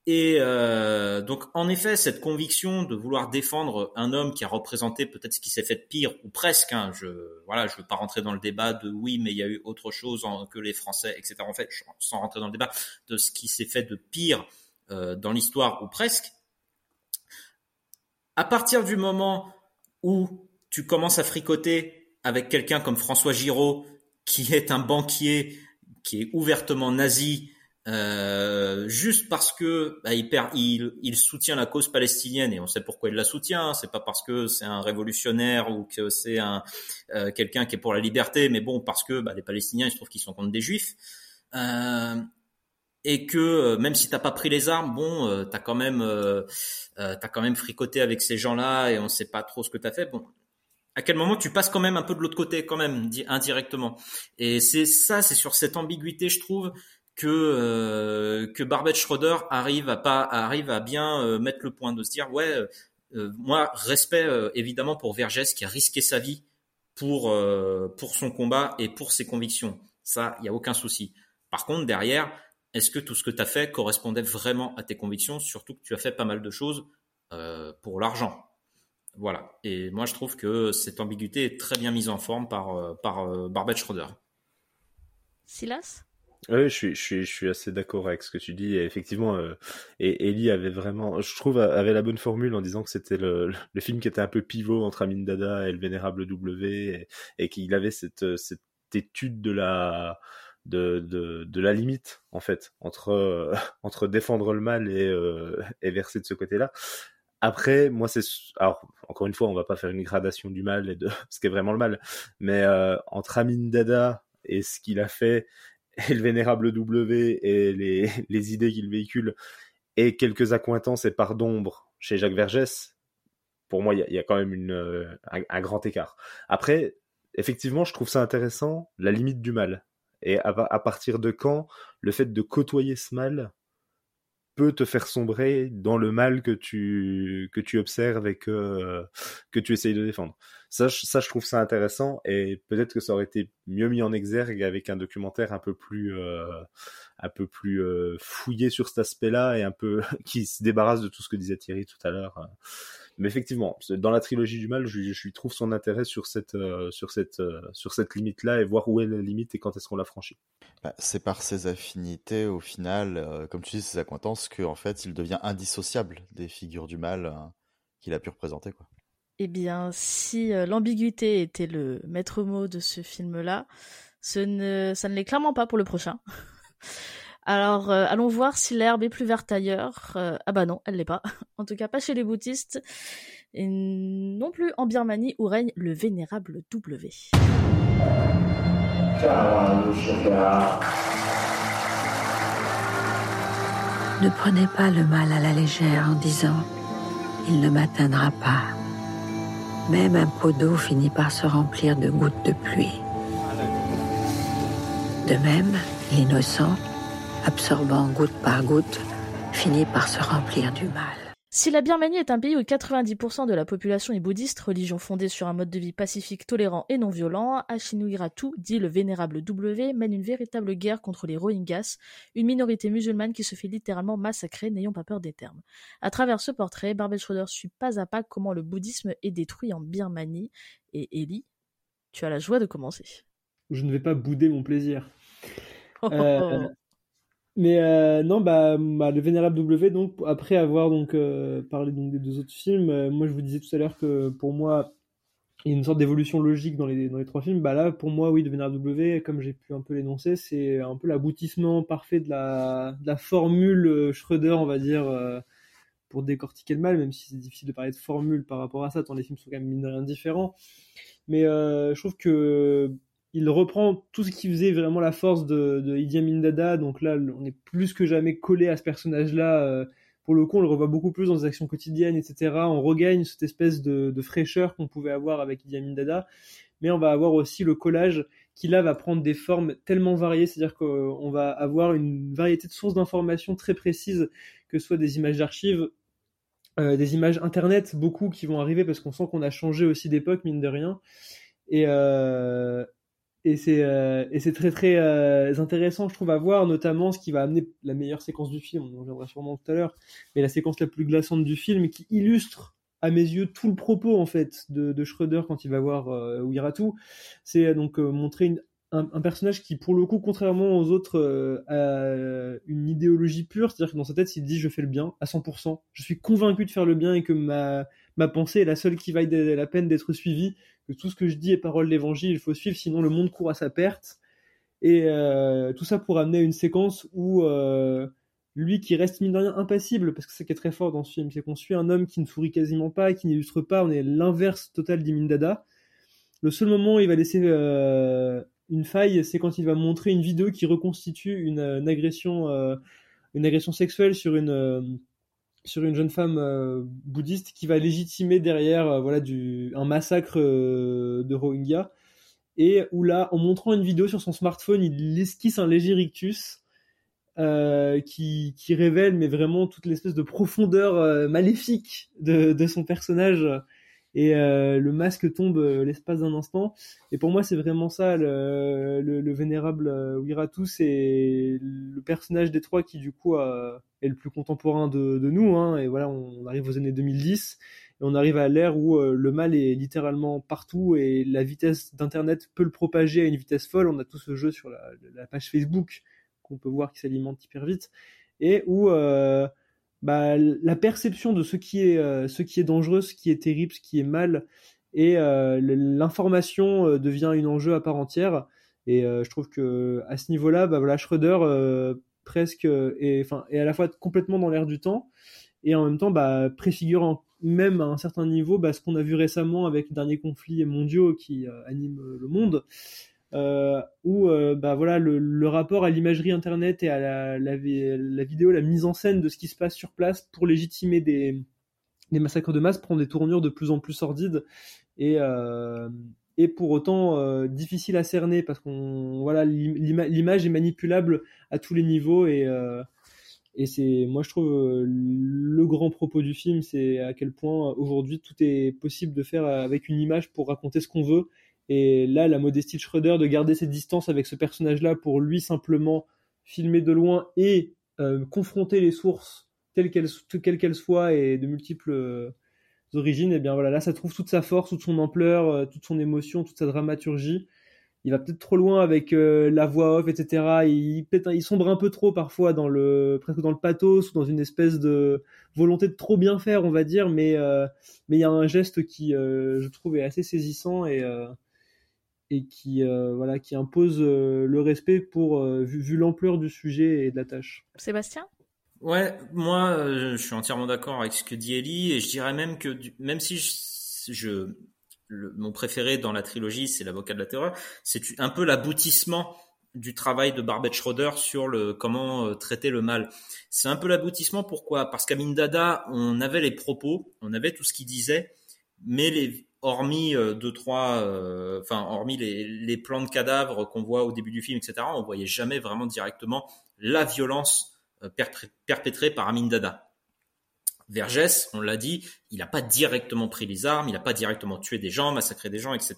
Et euh, donc, en effet, cette conviction de vouloir défendre un homme qui a représenté peut-être ce qui s'est fait de pire, ou presque, hein, je voilà, je veux pas rentrer dans le débat de oui, mais il y a eu autre chose que les Français, etc. En fait, sans rentrer dans le débat de ce qui s'est fait de pire euh, dans l'histoire, ou presque. À partir du moment où tu commences à fricoter avec quelqu'un comme François Giraud, qui est un banquier, qui est ouvertement nazi, euh, juste parce que bah, il, perd, il, il, soutient la cause palestinienne et on sait pourquoi il la soutient. C'est pas parce que c'est un révolutionnaire ou que c'est un euh, quelqu'un qui est pour la liberté, mais bon parce que bah, les Palestiniens il se trouve qu'ils sont contre des Juifs euh, et que euh, même si t'as pas pris les armes, bon euh, t'as quand même t'as quand même fricoté avec ces gens-là et on sait pas trop ce que t'as fait. Bon, à quel moment tu passes quand même un peu de l'autre côté quand même indirectement et c'est ça c'est sur cette ambiguïté je trouve que euh, que Barbet Schroeder arrive à pas arrive à bien euh, mettre le point de se dire ouais euh, moi respect évidemment pour Vergès qui a risqué sa vie pour pour son combat et pour ses convictions. Ça il y a aucun souci. Par contre derrière est-ce que tout ce que tu as fait correspondait vraiment à tes convictions surtout que tu as fait pas mal de choses pour l'argent? Voilà. Et moi je trouve que cette ambiguïté est très bien mise en forme par par Barbet Schroeder. Silas? Oui, je suis, je suis, je suis assez d'accord avec ce que tu dis. Et effectivement, euh, et Ellie avait vraiment, je trouve, avait la bonne formule en disant que c'était le, le film qui était un peu pivot entre Amin Dada et le vénérable W, et, qu'il avait cette, cette étude de la, de, de, de la limite en fait entre entre défendre le mal et, euh, et verser de ce côté-là. Après, moi, c'est alors encore une fois, on va pas faire une gradation du mal et de ce qui est vraiment le mal, mais euh, entre Amin Dada et ce qu'il a fait et le vénérable W et les, les idées qu'il véhicule et quelques accointances et parts d'ombre chez Jacques Vergès, pour moi, il y, a, quand même une, euh, un, grand écart. Après, effectivement, je trouve ça intéressant, la limite du mal. Et à, à partir de quand le fait de côtoyer ce mal peut te faire sombrer dans le mal que tu que tu observes et que que tu essayes de défendre. Ça, ça, je trouve ça intéressant et peut-être que ça aurait été mieux mis en exergue avec un documentaire un peu plus euh, un peu plus euh, fouillé sur cet aspect-là et un peu qui se débarrasse de tout ce que disait Thierry tout à l'heure. Mais effectivement, dans la trilogie du mal, je, je trouve son intérêt sur cette euh, sur cette sur cette limite-là et voir où est la limite et quand est-ce qu'on la franchit. Bah, c'est par ses affinités, au final, euh, comme tu dis, ses acquaintances, qu'en fait, il devient indissociable des figures du mal euh, qu'il a pu représenter. Quoi. Eh bien, si euh, l'ambiguïté était le maître mot de ce film-là, ce ne, ça ne l'est clairement pas pour le prochain. Alors, allons voir si l'herbe est plus verte ailleurs. ah bah non, elle l'est pas. En tout cas, pas chez les boutistes. Et non plus en Birmanie où règne le vénérable W. Ne prenez pas le mal à la légère en disant il ne m'atteindra pas. Même un pot d'eau finit par se remplir de gouttes de pluie. De même, l'innocent, absorbant goutte par goutte, finit par se remplir du mal. Si la Birmanie est un pays où 90% de la population est bouddhiste, religion fondée sur un mode de vie pacifique, tolérant et non violent, Ashinuiratu, dit le vénérable W, mène une véritable guerre contre les Rohingyas, une minorité musulmane qui se fait littéralement massacrer, n'ayant pas peur des termes. À travers ce portrait, Barbet Schroeder suit pas à pas comment le bouddhisme est détruit en Birmanie. Et Ellie, tu as la joie de commencer. Je ne vais pas bouder mon plaisir. Euh, mais euh, non, bah, bah, le Vénérable W, donc, après avoir donc, euh, parlé donc, des deux autres films, euh, moi je vous disais tout à l'heure que pour moi, il y a une sorte d'évolution logique dans les, dans les trois films. Bah là, pour moi, oui, le Vénérable W, comme j'ai pu un peu l'énoncer, c'est un peu l'aboutissement parfait de la, de la formule Schröder, on va dire, pour décortiquer le mal, même si c'est difficile de parler de formule par rapport à ça, tant les films sont quand même mine de rien différents. Mais je trouve que il reprend tout ce qui faisait vraiment la force de, de Idi Amin Dada. Donc là, on est plus que jamais collé à ce personnage-là. Euh, pour le coup, on le revoit beaucoup plus dans les actions quotidiennes, etc. On regagne cette espèce de, de fraîcheur qu'on pouvait avoir avec Idi Amin Dada. Mais on va avoir aussi le collage qui là va prendre des formes tellement variées, c'est-à-dire qu'on va avoir une variété de sources d'informations très précises, que ce soit des images d'archives, euh, des images internet, beaucoup qui vont arriver parce qu'on sent qu'on a changé aussi d'époque, mine de rien. Et, euh, et c'est euh, et c'est très euh, intéressant je trouve à voir notamment ce qui va amener la meilleure séquence du film on en reviendra sûrement tout à l'heure mais la séquence la plus glaçante du film qui illustre à mes yeux tout le propos en fait de, de Schroeder quand il va voir euh, Wiratu c'est euh, donc montrer un, personnage qui pour le coup contrairement aux autres a une idéologie pure c'est-à-dire que dans sa tête il dit je fais le bien à 100% je suis convaincu de faire le bien et que ma pensée est la seule qui vaille la peine d'être suivie tout ce que je dis est parole d'évangile, il faut suivre, sinon le monde court à sa perte. Et euh, tout ça pour amener une séquence où euh, lui qui reste mine de rien impassible, parce que c'est qui est très fort dans ce film, c'est qu'on suit un homme qui ne sourit quasiment pas, qui n'illustre pas, on est l'inverse total d'Imindada. Le seul moment où il va laisser euh, une faille, c'est quand il va montrer une vidéo qui reconstitue une, agression, une agression sexuelle sur une sur une jeune femme euh, bouddhiste qui va légitimer derrière euh, voilà du un massacre euh, de Rohingya. Et où là en montrant une vidéo sur son smartphone il esquisse un léger rictus qui, qui révèle mais vraiment toute l'espèce de profondeur maléfique de, de son personnage et euh, le masque tombe euh, l'espace d'un instant. Et pour moi, c'est vraiment ça, le, le, le vénérable euh, Wiratu, c'est le personnage des trois qui du coup est le plus contemporain de, nous. Hein, et voilà, on, arrive aux années 2010 et on arrive à l'ère où le mal est littéralement partout et la vitesse d'internet peut le propager à une vitesse folle. On a tout ce jeu sur la, page Facebook qu'on peut voir qui s'alimente hyper vite et où bah, la perception de ce qui est euh, ce qui est dangereux, ce qui est terrible, ce qui est mal, et euh, l'information euh, devient une enjeu à part entière. Et je trouve que à ce niveau-là, bah voilà, Schroeder presque est, enfin, à la fois complètement dans l'air du temps et en même temps bah, préfigure même à un certain niveau bah, ce qu'on a vu récemment avec les derniers conflits mondiaux qui euh, animent le monde euh, où euh, bah voilà le, rapport à l'imagerie internet et à la, vidéo, la mise en scène de ce qui se passe sur place pour légitimer des, massacres de masse prend des tournures de plus en plus sordides et euh, et pour autant euh, difficile à cerner parce qu'on voilà l'image est manipulable à tous les niveaux et et c'est moi je trouve le grand propos du film c'est à quel point aujourd'hui tout est possible de faire avec une image pour raconter ce qu'on veut et là, la modestie de Schroeder de garder ses distances avec ce personnage-là pour lui simplement filmer de loin et euh, confronter les sources telles qu'elles soient et de multiples euh, origines, et eh bien voilà, là ça trouve toute sa force, toute son ampleur, euh, toute son émotion, toute sa dramaturgie. Il va peut-être trop loin avec la voix off, etc. Il, il sombre un peu trop parfois dans le presque dans le pathos ou dans une espèce de volonté de trop bien faire, on va dire. Mais mais il y a un geste qui, je trouve, est assez saisissant et et qui euh, voilà qui impose euh, le respect pour euh, vu, vu l'ampleur du sujet et de la tâche. Sébastien? Ouais, moi je suis entièrement d'accord avec ce que dit Ellie et je dirais même que du, même si je, je le, mon préféré dans la trilogie c'est l'avocat de la terreur, c'est un peu l'aboutissement du travail de Barbet Schroeder sur le comment traiter le mal. C'est un peu l'aboutissement pourquoi? Parce qu'à Mindada, on avait les propos, on avait tout ce qu'il disait, mais les hormis euh, deux trois, euh, enfin hormis les, les plans de cadavres qu'on voit au début du film, etc. On voyait jamais vraiment directement la violence euh, perpétrée par Amin Dada. Vergès, on l'a dit, il n'a pas directement pris les armes, il n'a pas directement tué des gens, massacré des gens, etc.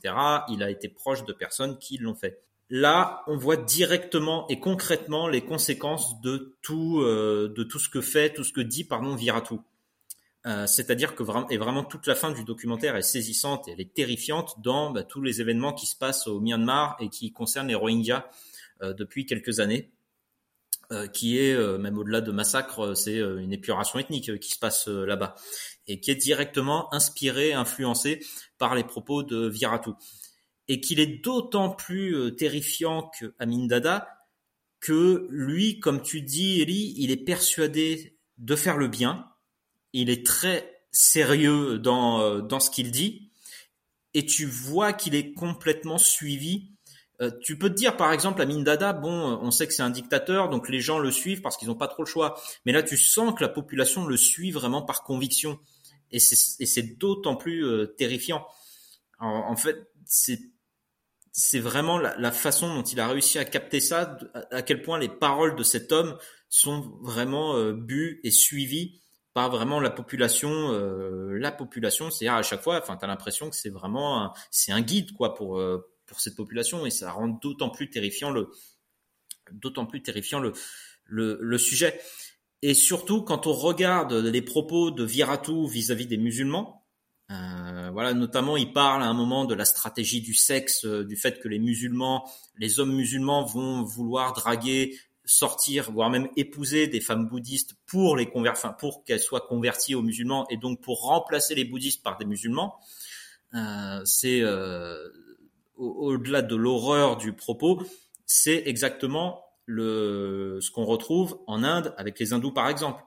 Il a été proche de personnes qui l'ont fait. Là, on voit directement et concrètement les conséquences de tout, euh, de tout ce que fait, tout ce que dit, pardon, Viratu. Euh, C'est-à-dire que vraiment, et vraiment toute la fin du documentaire est saisissante et elle est terrifiante dans bah, tous les événements qui se passent au Myanmar et qui concernent les Rohingyas euh, depuis quelques années euh, qui est euh, même au-delà de massacre, euh, c'est une épuration ethnique qui se passe là-bas et qui est directement inspiré, influencé par les propos de Viratu. Et qu'il est d'autant plus terrifiant que Amin Dada que lui, comme tu dis, Eli, il est persuadé de faire le bien. Il est très sérieux dans, euh, dans ce qu'il dit. Et tu vois qu'il est complètement suivi euh, tu peux te dire, par exemple, Amin Dada, bon, euh, on sait que c'est un dictateur, donc les gens le suivent parce qu'ils n'ont pas trop le choix. Mais là, tu sens que la population le suit vraiment par conviction. Et c'est d'autant plus euh, terrifiant. En, en fait, c'est vraiment la, façon dont il a réussi à capter ça, à, à quel point les paroles de cet homme sont vraiment euh, bues et suivies par vraiment la population. euh, la population, c'est-à-dire à chaque fois, enfin, t'as l'impression que c'est vraiment, c'est un guide quoi pour euh, pour cette population et ça rend d'autant plus terrifiant le d'autant plus terrifiant le, le, sujet. Et surtout, quand on regarde les propos de Viratu vis-à-vis des musulmans, euh, voilà, notamment, il parle à un moment de la stratégie du sexe, du fait que les musulmans, les hommes musulmans vont vouloir draguer, sortir, voire même épouser des femmes bouddhistes pour les conver- enfin, pour qu'elles soient converties aux musulmans et donc pour remplacer les bouddhistes par des musulmans. Euh, c'est euh, au- au-delà de l'horreur du propos, c'est exactement le, ce qu'on retrouve en Inde avec les hindous par exemple.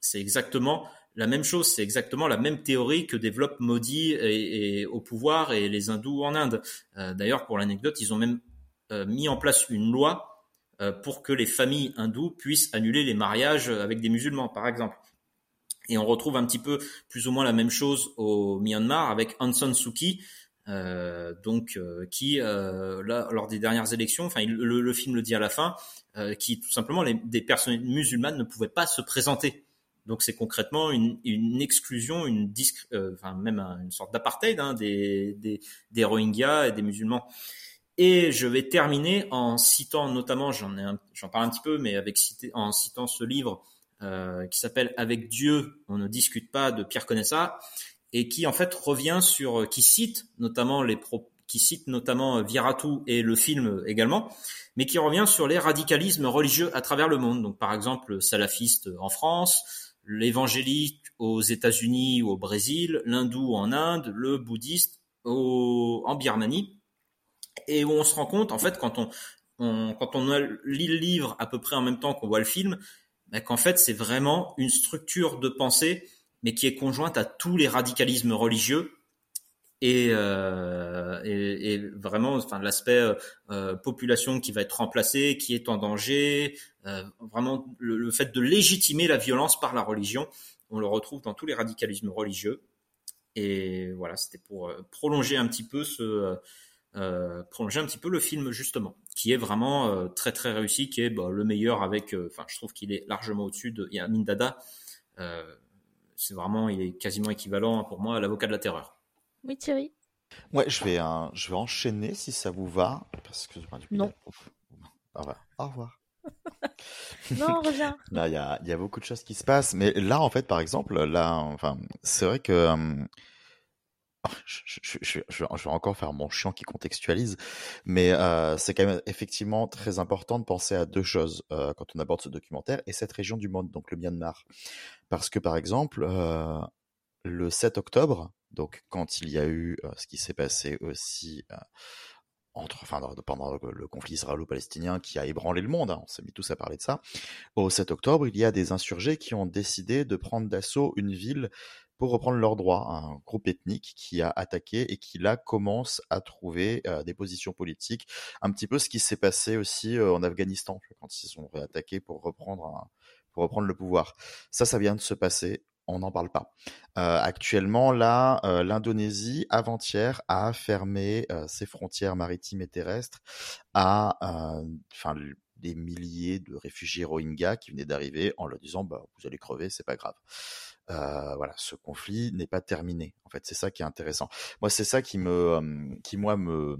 C'est exactement la même chose, c'est exactement la même théorie que développe Modi et, au pouvoir et les hindous en Inde. Euh, D'ailleurs, pour l'anecdote, ils ont même euh, mis en place une loi pour que les familles hindoues puissent annuler les mariages avec des musulmans, par exemple. Et on retrouve un petit peu plus ou moins la même chose au Myanmar avec Aung San Suu Kyi, euh, donc euh, qui euh, là lors des dernières élections, enfin le, film le dit à la fin, euh, qui tout simplement les, des personnes musulmanes ne pouvaient pas se présenter. Donc c'est concrètement une, une exclusion, une disc, euh, enfin même un- une sorte d'apartheid hein, des, des, des Rohingyas et des musulmans. Et je vais terminer en citant notamment, j'en j'en parle un petit peu, mais avec cité, en citant ce livre euh, qui s'appelle Avec Dieu, on ne discute pas de Pierre Conessa, et qui en fait revient sur, qui cite notamment les pro, qui cite notamment Viratu et le film également, mais qui revient sur les radicalismes religieux à travers le monde. Donc par exemple, le salafiste en France, l'évangélique aux États-Unis ou au Brésil, l'hindou en Inde, le bouddhiste au, en Birmanie, et où on se rend compte en fait quand on, lit le livre à peu près en même temps qu'on voit le film, bah, qu'en fait c'est vraiment une structure de pensée, mais qui est conjointe à tous les radicalismes religieux et, euh, vraiment enfin l'aspect euh, population qui va être remplacée, qui est en danger, euh, vraiment le, fait de légitimer la violence par la religion, on le retrouve dans tous les radicalismes religieux. Et voilà, c'était pour euh, prolonger un petit peu ce euh, prolonger un petit peu le film justement, qui est vraiment euh, très très réussi, qui est bah, le meilleur avec, euh, enfin je trouve qu'il est largement au-dessus de Yamin Dada. Euh, c'est vraiment, il est quasiment équivalent pour moi à l'avocat de la terreur. Oui, Thierry. Ouais, je vais, euh, je vais enchaîner si ça vous va, parce que bah, du coup, Non. Au revoir. Au revoir. Non, reviens. Il y a, il y a beaucoup de choses qui se passent, mais là, en fait, par exemple, là, enfin, c'est vrai que euh, je, vais encore faire mon chiant qui contextualise, mais euh, c'est quand même effectivement très important de penser à deux choses euh, quand on aborde ce documentaire et cette région du monde, donc le Myanmar, parce que par exemple, euh, le 7 octobre, donc quand il y a eu ce qui s'est passé aussi entre, pendant le, le conflit israélo-palestinien qui a ébranlé le monde, hein, on s'est mis tous à parler de ça, au 7 octobre, il y a des insurgés qui ont décidé de prendre d'assaut une ville pour reprendre leurs droits, un groupe ethnique qui a attaqué et qui là commence à trouver euh, des positions politiques, un petit peu ce qui s'est passé aussi euh, en Afghanistan quand ils sont réattaqués pour reprendre un- pour reprendre le pouvoir. Ça, ça vient de se passer on n'en parle pas. Euh, actuellement, là, euh, l'Indonésie, avant-hier, a fermé euh, ses frontières maritimes et terrestres à, enfin, des milliers de réfugiés Rohingyas qui venaient d'arriver en leur disant, bah, vous allez crever, c'est pas grave. Voilà, ce conflit n'est pas terminé. En fait, c'est ça qui est intéressant. Moi, c'est ça qui me, qui moi me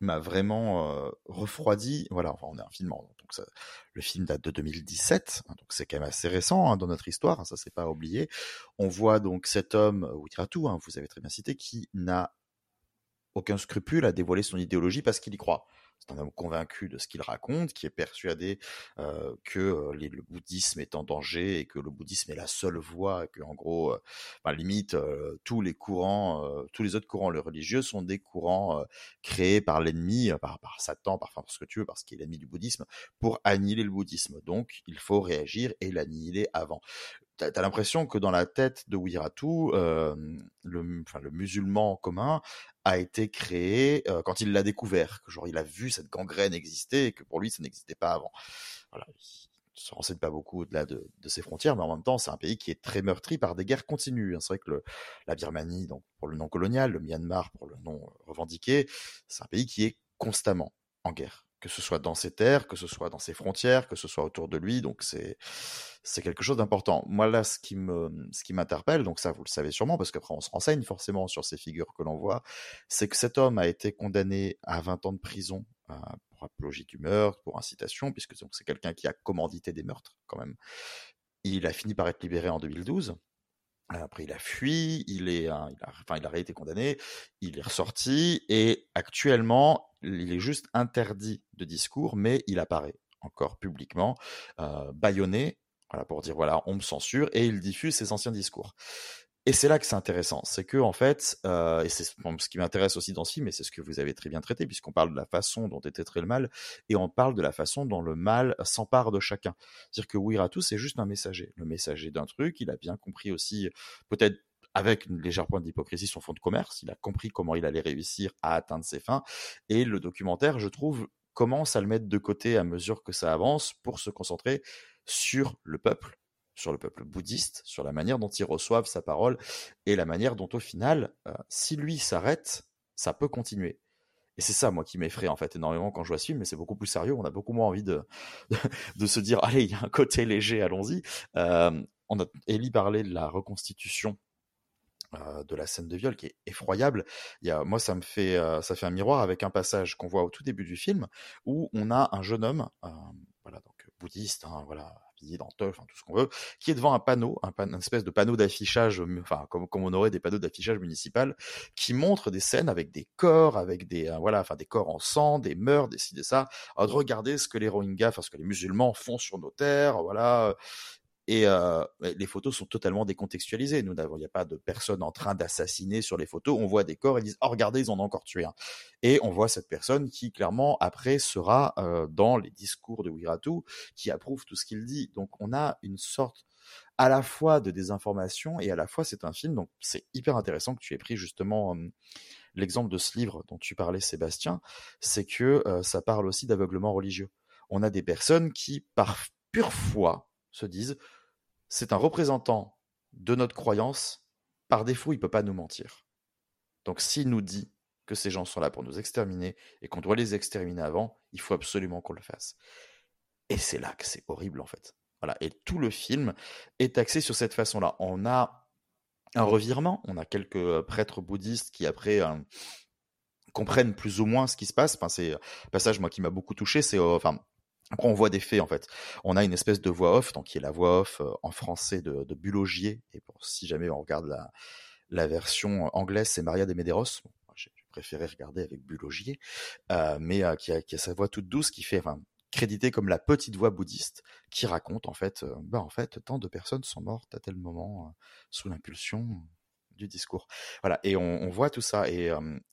m'a vraiment refroidi. Voilà, enfin, on est un film, donc ça, le film date de 2017, hein, donc c'est quand même assez récent hein, dans notre histoire, hein, ça c'est pas oublié. On voit donc cet homme, Witratu, hein, vous avez très bien cité, qui n'a aucun scrupule à dévoiler son idéologie parce qu'il y croit. C'est un homme convaincu de ce qu'il raconte, qui est persuadé euh, que euh, le bouddhisme est en danger et que le bouddhisme est la seule voie, que en gros, euh, limite, tous les courants, tous les autres courants religieux sont des courants créés par l'ennemi, par, par, Satan, par, ce que tu veux, parce qu'il est l'ennemi du bouddhisme, pour annihiler le bouddhisme. Donc, il faut réagir et l'annihiler avant t'as as, l'impression que dans la tête de Wiratu, euh, le, enfin, le musulman commun a été créé euh, quand il l'a découvert, que genre il a vu cette gangrène exister et que pour lui ça n'existait pas avant. Voilà, il se renseigne pas beaucoup au-delà de, de, ses frontières, mais en même temps c'est un pays qui est très meurtri par des guerres continues. Hein. C'est vrai que le, la Birmanie, donc pour le nom colonial, le Myanmar pour le nom revendiqué, c'est un pays qui est constamment en guerre que ce soit dans ses terres, que ce soit dans ses frontières, que ce soit autour de lui. Donc c'est quelque chose d'important. Moi là, ce qui me ce qui m'interpelle, donc ça vous le savez sûrement parce qu'après on se renseigne forcément sur ces figures que l'on voit, c'est que cet homme a été condamné à 20 ans de prison euh, pour apologie du meurtre, pour incitation, puisque c'est quelqu'un qui a commandité des meurtres quand même. Il a fini par être libéré en 2012. Après, il a fui, il est, a, enfin, il a été condamné, il est ressorti et actuellement, il est juste interdit de discours, mais il apparaît encore publiquement, euh, bâillonné, voilà, pour dire voilà, on me censure et il diffuse ses anciens discours. Et c'est là que c'est intéressant, c'est que en fait, euh, et c'est ce qui m'intéresse aussi dans ce film, et c'est ce que vous avez très bien traité, puisqu'on parle de la façon dont était traité le mal, et on parle de la façon dont le mal s'empare de chacun. C'est-à-dire que Wiratu, c'est juste un messager, le messager d'un truc. Il a bien compris aussi, peut-être avec une légère pointe d'hypocrisie, son fond de commerce. Il a compris comment il allait réussir à atteindre ses fins. Et le documentaire, je trouve, commence à le mettre de côté à mesure que ça avance pour se concentrer sur le peuple sur le peuple bouddhiste, sur la manière dont ils reçoivent sa parole et la manière dont au final, euh, si lui s'arrête, ça peut continuer. Et c'est ça, moi, qui m'effraie en fait énormément quand je vois ce film, mais c'est beaucoup plus sérieux. On a beaucoup moins envie de, de, se dire, allez, il y a un côté léger, allons-y. Euh, on a Ellie parlé de la reconstitution euh, de la scène de viol qui est effroyable. Moi, ça me fait, ça fait un miroir avec un passage qu'on voit au tout début du film où on a un jeune homme, voilà, donc bouddhiste, hein, voilà, dans tout ce qu'on veut, qui est devant un panneau, un, une espèce de panneau d'affichage, enfin comme, on aurait des panneaux d'affichage municipal, qui montre des scènes avec des corps, avec des euh, voilà, enfin des corps en sang, des meurtres, des ci, des ça. Alors, de regarder ce que les Rohingyas, enfin ce que les musulmans font sur nos terres, voilà. Et euh, les photos sont totalement décontextualisées. Nous n'avons, il n'y a pas de personne en train d'assassiner sur les photos. On voit des corps et disent, oh regardez, ils en ont encore tué un. Et on voit cette personne qui clairement après sera euh, dans les discours de Wiratu, qui approuve tout ce qu'il dit. Donc on a une sorte à la fois de désinformation et à la fois c'est un film. Donc c'est hyper intéressant que tu aies pris justement euh, l'exemple de ce livre dont tu parlais, Sébastien. C'est que euh, ça parle aussi d'aveuglement religieux. On a des personnes qui, par pure foi, se disent c'est un représentant de notre croyance, par défaut, il peut pas nous mentir. Donc s'il nous dit que ces gens sont là pour nous exterminer et qu'on doit les exterminer avant, il faut absolument qu'on le fasse. Et c'est là que c'est horrible en fait. Voilà. Et tout le film est axé sur cette façon-là. On a un revirement, on a quelques euh, prêtres bouddhistes qui après euh, comprennent plus ou moins ce qui se passe. Enfin, c'est un passage moi qui m'a beaucoup touché. C'est euh, enfin après, on voit des faits, en fait. On a une espèce de voix off, donc qui est la voix off euh, en français de, de Bulogier. Et si jamais on regarde la, la version anglaise, c'est Maria de Medeiros. Bon, J'ai préféré regarder avec Bulogier, euh, mais euh, qui, a, qui, a, sa voix toute douce, qui fait, enfin, crédité comme la petite voix bouddhiste, qui raconte, en fait, euh, bah, en fait, tant de personnes sont mortes à tel moment, euh, sous l'impulsion du discours. Voilà, et on, voit tout ça, et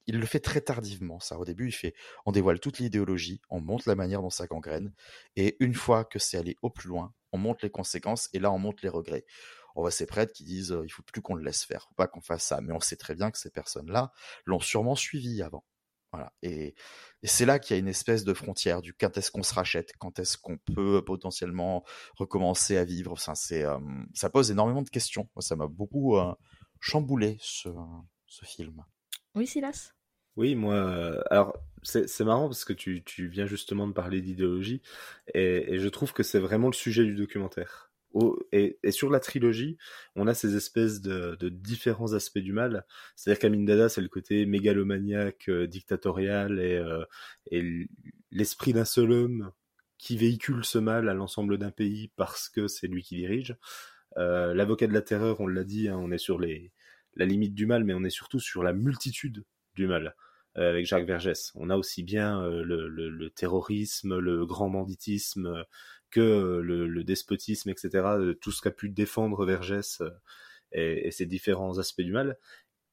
il le fait très tardivement, ça. Au début, il fait, on dévoile toute l'idéologie, on montre la manière dont ça gangrène, et une fois que c'est allé au plus loin, on montre les conséquences, et là, on montre les regrets. On voit ces prêtres qui disent, euh, il faut plus qu'on le laisse faire, faut pas qu'on fasse ça, mais on sait très bien que ces personnes-là l'ont sûrement suivi avant. Voilà. Et, c'est là qu'il y a une espèce de frontière du quand est-ce qu'on se rachète, quand est-ce qu'on peut potentiellement recommencer à vivre. C'est, ça pose énormément de questions. Moi, ça m'a beaucoup chamboulé ce, ce film. Oui, Silas Oui, moi, euh, alors c'est c'est marrant parce que tu, tu viens justement de parler d'idéologie et, et je trouve que c'est vraiment le sujet du documentaire. Au- et, et sur la trilogie, on a ces espèces de, de différents aspects du mal. C'est-à-dire qu'Amin Dada, c'est le côté mégalomaniaque, euh, dictatorial et, euh, et l'esprit d'un seul homme qui véhicule ce mal à l'ensemble d'un pays parce que c'est lui qui dirige. Euh, L'avocat de la terreur, on l'a dit, hein, on est sur les, la limite du mal, mais on est surtout sur la multitude du mal euh, avec Jacques Vergès. On a aussi bien euh, le, terrorisme, le grand banditisme que le, despotisme, etc. Tout ce qu'a pu défendre Vergès et, et ses différents aspects du mal.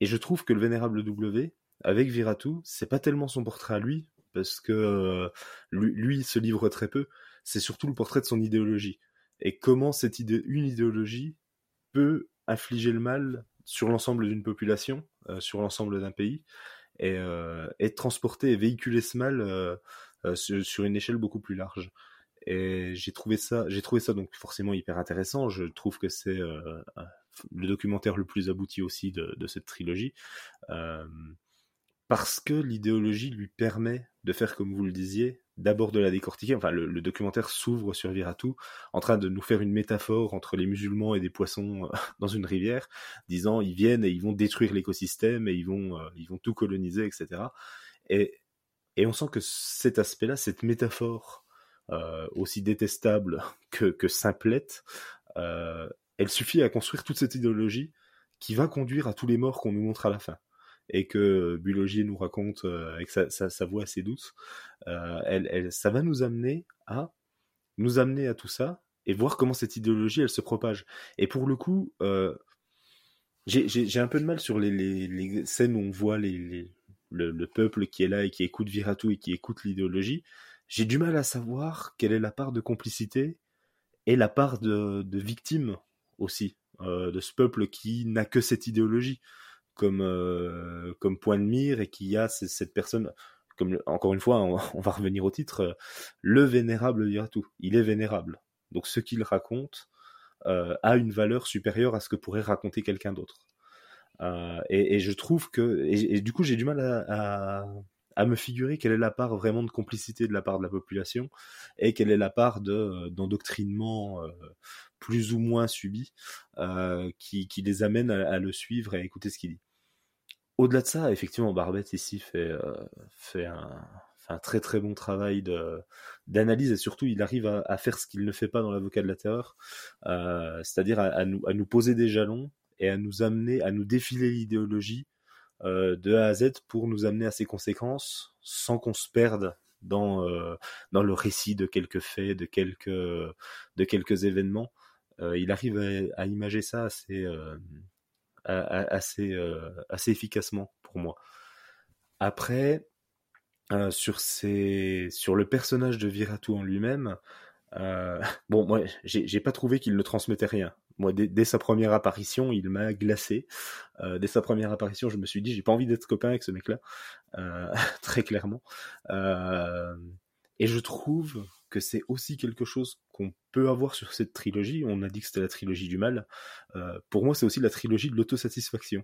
Et je trouve que le vénérable W, avec Viratu, c'est pas tellement son portrait à lui, parce que lui, lui se livre très peu. C'est surtout le portrait de son idéologie et comment cette une idéologie peut infliger le mal sur l'ensemble d'une population, euh, sur l'ensemble d'un pays, et, euh, et transporter et véhiculer ce mal euh, euh, sur, une échelle beaucoup plus large. Et j'ai trouvé ça, j'ai trouvé ça donc forcément hyper intéressant. Je trouve que c'est le documentaire le plus abouti aussi de, cette trilogie, parce que l'idéologie lui permet de faire comme vous le disiez, d'abord de la décortiquer. Enfin, le, documentaire s'ouvre sur Viratu, en train de nous faire une métaphore entre les musulmans et des poissons euh, dans une rivière, disant ils viennent et ils vont détruire l'écosystème et ils vont, euh, ils vont tout coloniser, etc. Et, et on sent que cet aspect-là, cette métaphore euh, aussi détestable que, que simplette, elle suffit à construire toute cette idéologie qui va conduire à tous les morts qu'on nous montre à la fin et que Bulogier nous raconte euh, avec sa, sa, sa voix assez douce, euh, elle, ça va nous amener à nous amener à tout ça et voir comment cette idéologie elle se propage. Et pour le coup, euh, j'ai- un peu de mal sur les, scènes où on voit le, le peuple qui est là et qui écoute Viratu et qui écoute l'idéologie. J'ai du mal à savoir quelle est la part de complicité et la part de, victime aussi de ce peuple qui n'a que cette idéologie comme euh, comme point de mire et qui a c- cette personne comme encore une fois on, va revenir au titre euh, le vénérable Viratu il est vénérable. Donc ce qu'il raconte euh, a une valeur supérieure à ce que pourrait raconter quelqu'un d'autre. Et, je trouve que et, du coup j'ai du mal à à me figurer quelle est la part vraiment de complicité de la part de la population et quelle est la part de d'endoctrinement euh, plus ou moins subi euh, qui, qui les amène à, le suivre et à écouter ce qu'il dit. Au-delà de ça, effectivement, Barbette ici fait, euh, fait, un, très très bon travail d'analyse et surtout il arrive à, faire ce qu'il ne fait pas dans l'avocat de la terreur, euh, c'est-à-dire à, nous, à nous poser des jalons et à nous amener, à nous défiler l'idéologie euh, de A à Z pour nous amener à ses conséquences sans qu'on se perde dans, euh, dans le récit de quelques faits, de quelques, de quelques événements. Euh, il arrive à, à imager ça assez, euh, assez, euh, efficacement pour moi. Après, euh, sur, sur le personnage de Viratu en lui-même, euh, bon, moi, j'ai pas trouvé qu'il ne transmettait rien. Moi, dès, sa première apparition, il m'a glacé. Euh, dès sa première apparition, je me suis dit, j'ai pas envie d'être copain avec ce mec-là, euh, très clairement. Euh, et je trouve que c'est aussi quelque chose qu'on peut avoir sur cette trilogie. On a dit que c'était la trilogie du mal. Pour moi, c'est aussi la trilogie de l'autosatisfaction.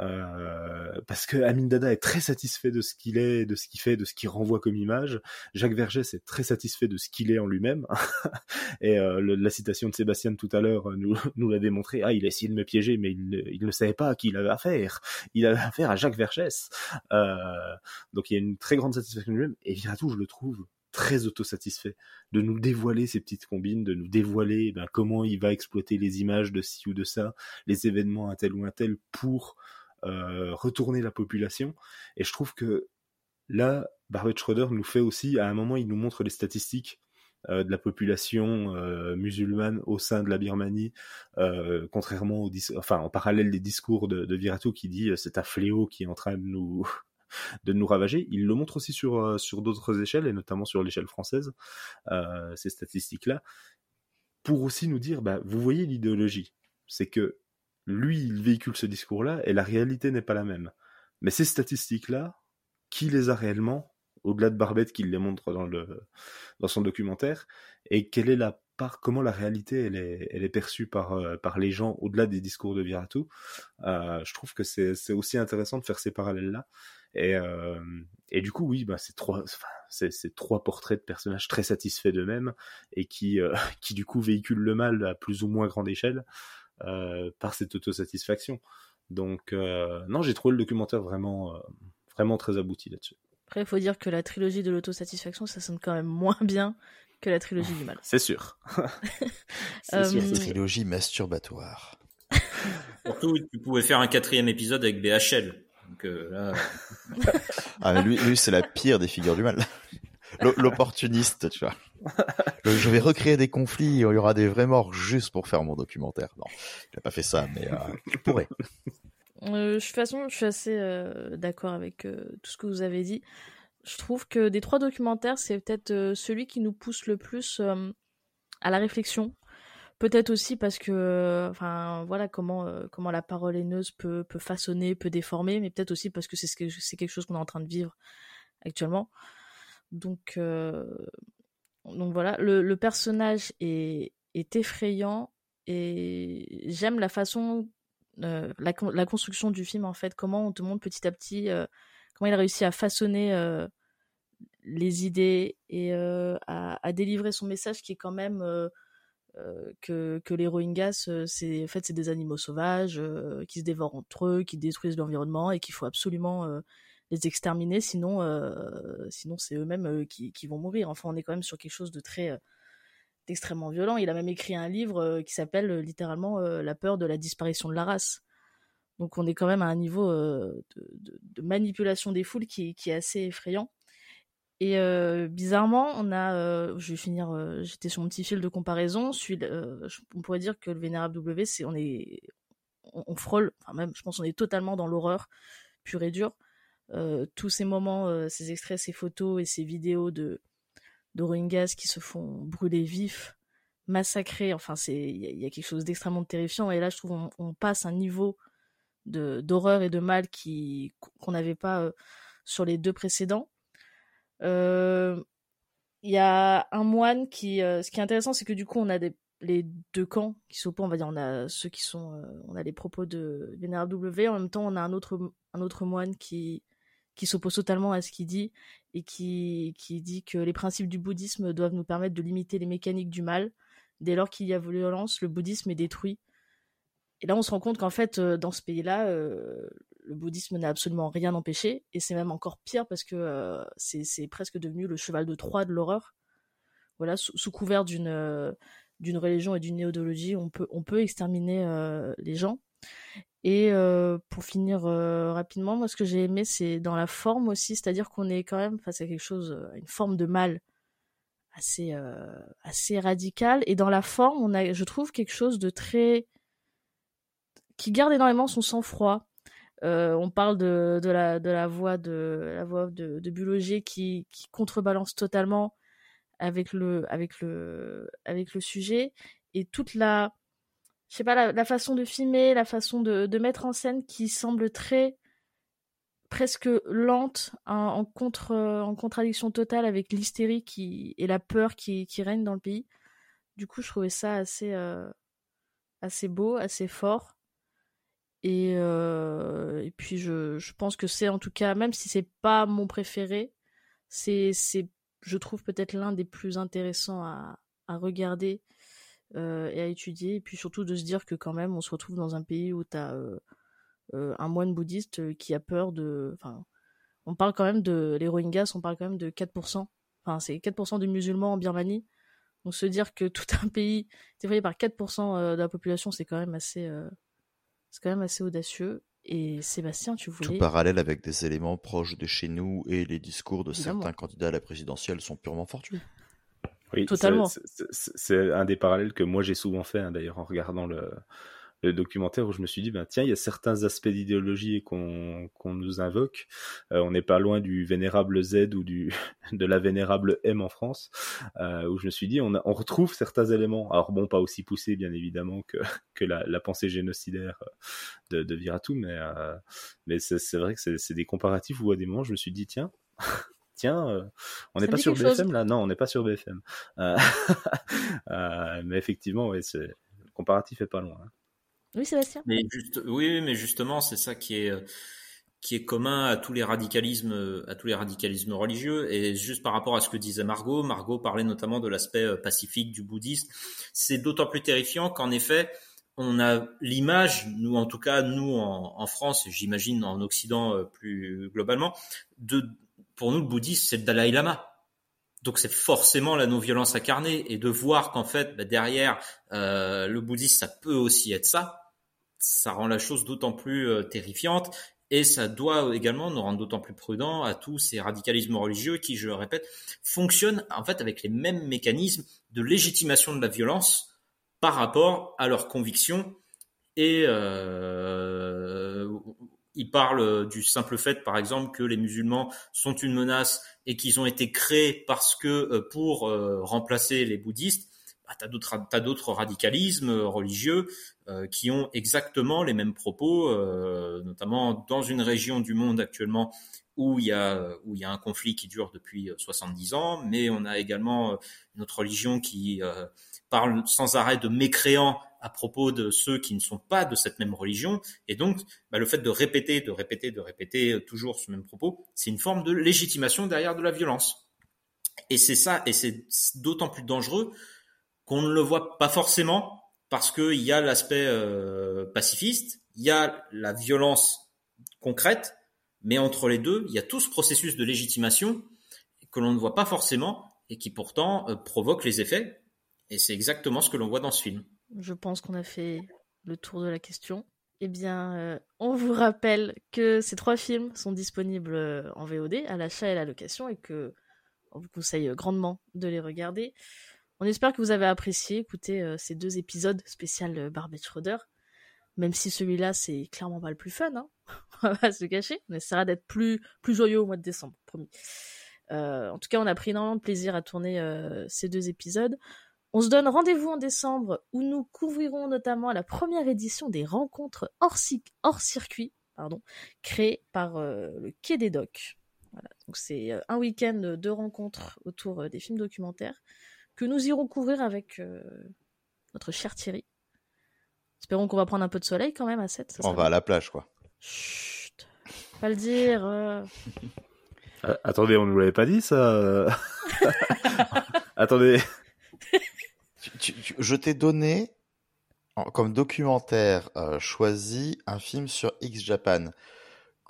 Euh, parce que Amin Dada est très satisfait de ce qu'il est, de ce qu'il fait, de ce qu'il renvoie comme image. Jacques Vergès est très satisfait de ce qu'il est en lui-même. Et euh, la citation de Sébastien tout à l'heure euh, nous, nous l'a démontré. Ah, il a essayé de me piéger, mais il, ne- savait pas à qui il avait affaire. Il avait affaire à Jacques Vergès. Euh, donc il y a une très grande satisfaction de lui-même. Et Viratu, je le trouve très autosatisfait de nous dévoiler ces petites combines, de nous dévoiler ben, comment il va exploiter les images de ci ou de ça, les événements un tel ou un tel pour retourner la population. Et je trouve que là, Barbet Schroeder nous fait aussi, à un moment, il nous montre les statistiques euh, de la population euh, musulmane au sein de la Birmanie, euh, contrairement au enfin en parallèle des discours de, de Viratu qui dit euh, c'est un fléau qui est en train de nous de nous ravager. Il le montre aussi sur euh, sur d'autres échelles et notamment sur l'échelle française euh, ces statistiques là pour aussi nous dire bah vous voyez l'idéologie, c'est que lui il véhicule ce discours là et la réalité n'est pas la même. Mais ces statistiques là qui les a réellement, au-delà de Barbette qui les montre dans, le, dans son documentaire, et quelle est la part, comment la réalité elle est, elle est perçue par, euh, par les gens au-delà des discours de Viratu. Euh, je trouve que c'est aussi intéressant de faire ces parallèles-là. Et, euh, et du coup, oui, bah, c'est trois, enfin, c'est trois portraits de personnages très satisfaits d'eux-mêmes et qui, euh, qui du coup véhiculent le mal à plus ou moins grande échelle par cette autosatisfaction. Donc, euh, non, j'ai trouvé le documentaire vraiment, euh, vraiment très abouti là-dessus. Après, il faut dire que la trilogie de l'autosatisfaction, ça sonne quand même moins bien que la trilogie du mal. C'est sûr. c'est sûr. Une trilogie masturbatoire. Surtout, tu pouvais faire un quatrième épisode avec BHL. Donc euh, là... ah, mais lui, lui c'est la pire des figures du mal. L'opportuniste, tu vois. Je vais recréer des conflits, il y aura des vrais morts juste pour faire mon documentaire. Non, il n'a pas fait ça, mais euh, il pourrait. Euh, de toute façon, je suis assez euh, d'accord avec euh, tout ce que vous avez dit. Je trouve que des trois documentaires, c'est peut-être celui qui nous pousse le plus à la réflexion. Peut-être aussi parce que, enfin, voilà comment comment la parole haineuse peut peut façonner, peut déformer, mais peut-être aussi parce que c'est ce que c'est quelque chose qu'on est en train de vivre actuellement. Donc donc voilà, le, personnage est, effrayant et j'aime la façon, euh, la, construction du film en fait, comment on te montre petit à petit euh, comment il a réussi à façonner euh, les idées et à, délivrer son message qui est quand même que, que les Rohingyas, c'est en fait c'est des animaux sauvages qui se dévorent entre eux, qui détruisent l'environnement et qu'il faut absolument les exterminer, sinon, euh, sinon c'est eux-mêmes euh, qui, qui, vont mourir. Enfin, on est quand même sur quelque chose de très, euh, d'extrêmement violent. Il a même écrit un livre qui s'appelle littéralement La peur de la disparition de la race. Donc, on est quand même à un niveau de, manipulation des foules qui, qui est assez effrayant. Et bizarrement, on a, je vais finir, j'étais sur mon petit fil de comparaison. On pourrait dire que le Vénérable W, c'est, on est, on, on frôle, enfin même, je pense, on est totalement dans l'horreur pure et dure euh, tous ces moments, euh, ces extraits, ces photos et ces vidéos de, de Rohingyas qui se font brûler vifs, massacrer. Enfin, c'est il y, a quelque chose d'extrêmement terrifiant. Et là, je trouve on, passe un niveau de d'horreur et de mal qui qu'on n'avait pas euh, sur les deux précédents. Il y a un moine qui, ce qui est intéressant, c'est que du coup, on a les deux camps qui s'opposent. On va dire, on a ceux qui sont, on a les propos de Vénérable W. En même temps, on a un autre, un autre moine qui, qui s'oppose totalement à ce qu'il dit et qui, qui dit que les principes du bouddhisme doivent nous permettre de limiter les mécaniques du mal. Dès lors qu'il y a violence, le bouddhisme est détruit. Et là, on se rend compte qu'en fait, euh, dans ce pays-là, euh, le bouddhisme n'a absolument rien empêché, et c'est même encore pire parce que euh, c'est presque devenu le cheval de Troie de l'horreur. Voilà, sous, couvert d'une d'une religion et d'une néodologie, on peut on peut exterminer les gens. Et pour finir rapidement, moi ce que j'ai aimé c'est dans la forme aussi, c'est-à-dire qu'on est quand même face à quelque chose, une forme de mal assez assez radical. Et dans la forme, on a, je trouve quelque chose de très qui garde énormément son sang-froid. On parle de, la, voix de la voix de, de qui, qui contrebalance totalement avec le avec le avec le sujet et toute la je sais pas, la, façon de filmer, la façon de, mettre en scène qui semble très presque lente, hein, en, contre, en contradiction totale avec l'hystérie qui et la peur qui, règne dans le pays. Du coup, je trouvais ça assez euh, assez beau, assez fort. Et, euh, et puis je, je pense que c'est en tout cas, même si c'est pas mon préféré, c'est c'est je trouve peut-être l'un des plus intéressants à, à regarder euh, et à étudier, et puis surtout de se dire que quand même on se retrouve dans un pays où tu as euh, euh, un moine bouddhiste qui a peur de... Enfin, on parle quand même de... Les Rohingyas, on parle quand même de 4%. Enfin, c'est 4% de musulmans en Birmanie. Donc se dire que tout un pays est effrayé par 4% de la population, c'est quand même assez... c'est quand même assez audacieux. Et Sébastien, tu voulais... Tout parallèle avec des éléments proches de chez nous et les discours de Évidemment. certains candidats à la présidentielle sont purement fortuits. Oui, totalement. C'est un des parallèles que moi j'ai souvent fait, hein, d'ailleurs, en regardant le, le documentaire où je me suis dit, ben tiens, il y a certains aspects d'idéologie qu'on qu'on nous invoque. Euh, on n'est pas loin du vénérable Z ou du de la vénérable M en France, euh, où je me suis dit, on, on retrouve certains éléments. Alors bon, pas aussi poussés bien évidemment que que la, la pensée génocidaire de, de Viratu, mais euh, mais c'est vrai que c'est des comparatifs où à des moments je me suis dit, tiens. Tiens, euh, on n'est pas sur BFM là, non, on n'est pas sur BFM. Euh, euh, mais effectivement, ouais, le comparatif est pas loin. Hein. Oui, Sébastien. Mais juste, oui, mais justement, c'est ça qui est qui est commun à tous les radicalismes, à tous les radicalismes religieux. Et juste par rapport à ce que disait Margot, Margot parlait notamment de l'aspect pacifique du bouddhisme. C'est d'autant plus terrifiant qu'en effet, on a l'image, nous en tout cas, nous en, en France, j'imagine en Occident plus globalement, de, pour nous le bouddhisme, c'est le Dalai Lama. Donc c'est forcément la non-violence incarnée et de voir qu'en fait bah, derrière euh, le bouddhisme ça peut aussi être ça, ça rend la chose d'autant plus euh, terrifiante et ça doit également nous rendre d'autant plus prudents à tous ces radicalismes religieux qui, je le répète, fonctionnent en fait avec les mêmes mécanismes de légitimation de la violence par rapport à leurs convictions et euh, il parle du simple fait, par exemple, que les musulmans sont une menace et qu'ils ont été créés parce que euh, pour euh, remplacer les bouddhistes, bah, d'autres radicalismes religieux euh, qui ont exactement les mêmes propos, notamment dans une région du monde actuellement où il y a un conflit qui dure depuis 70 ans, mais on a également une autre religion qui parle sans arrêt de mécréants à propos de ceux qui ne sont pas de cette même religion. Et donc, bah, le fait de répéter, de répéter, de répéter euh, toujours ce même propos, c'est une forme de légitimation derrière de la violence. Et c'est ça, et c'est d'autant plus dangereux qu'on ne le voit pas forcément parce qu'il y a l'aspect euh, pacifiste, il y a la violence concrète, mais entre les deux, il y a tout ce processus de légitimation que l'on ne voit pas forcément et qui pourtant euh, provoque les effets. Et c'est exactement ce que l'on voit dans ce film. Je pense qu'on a fait le tour de la question. Eh bien, euh, on vous rappelle que ces trois films sont disponibles euh, en VOD, à l'achat et à la location, et que on vous conseille grandement de les regarder. On espère que vous avez apprécié écouter euh, ces deux épisodes spécial Barbet Schroeder, même si celui-là c'est clairement pas le plus fun, hein on va pas se cacher. On essaiera d'être plus plus joyeux au mois de décembre, promis. en tout cas, on a pris énormément de plaisir à tourner ces deux épisodes. On se donne rendez-vous en décembre où nous couvrirons notamment la première édition des rencontres hors, circuit pardon, créées par euh, le Quai des Docks. Donc c'est euh, un week-end de rencontres autour euh, des films documentaires que nous irons couvrir avec notre cher Thierry. Espérons qu'on va prendre un peu de soleil quand même à 7. On va à la plage quoi. Chut, pas le dire. attendez, on ne nous l'avait pas dit ça Attendez je t'ai donné comme documentaire euh, choisi un film sur X Japan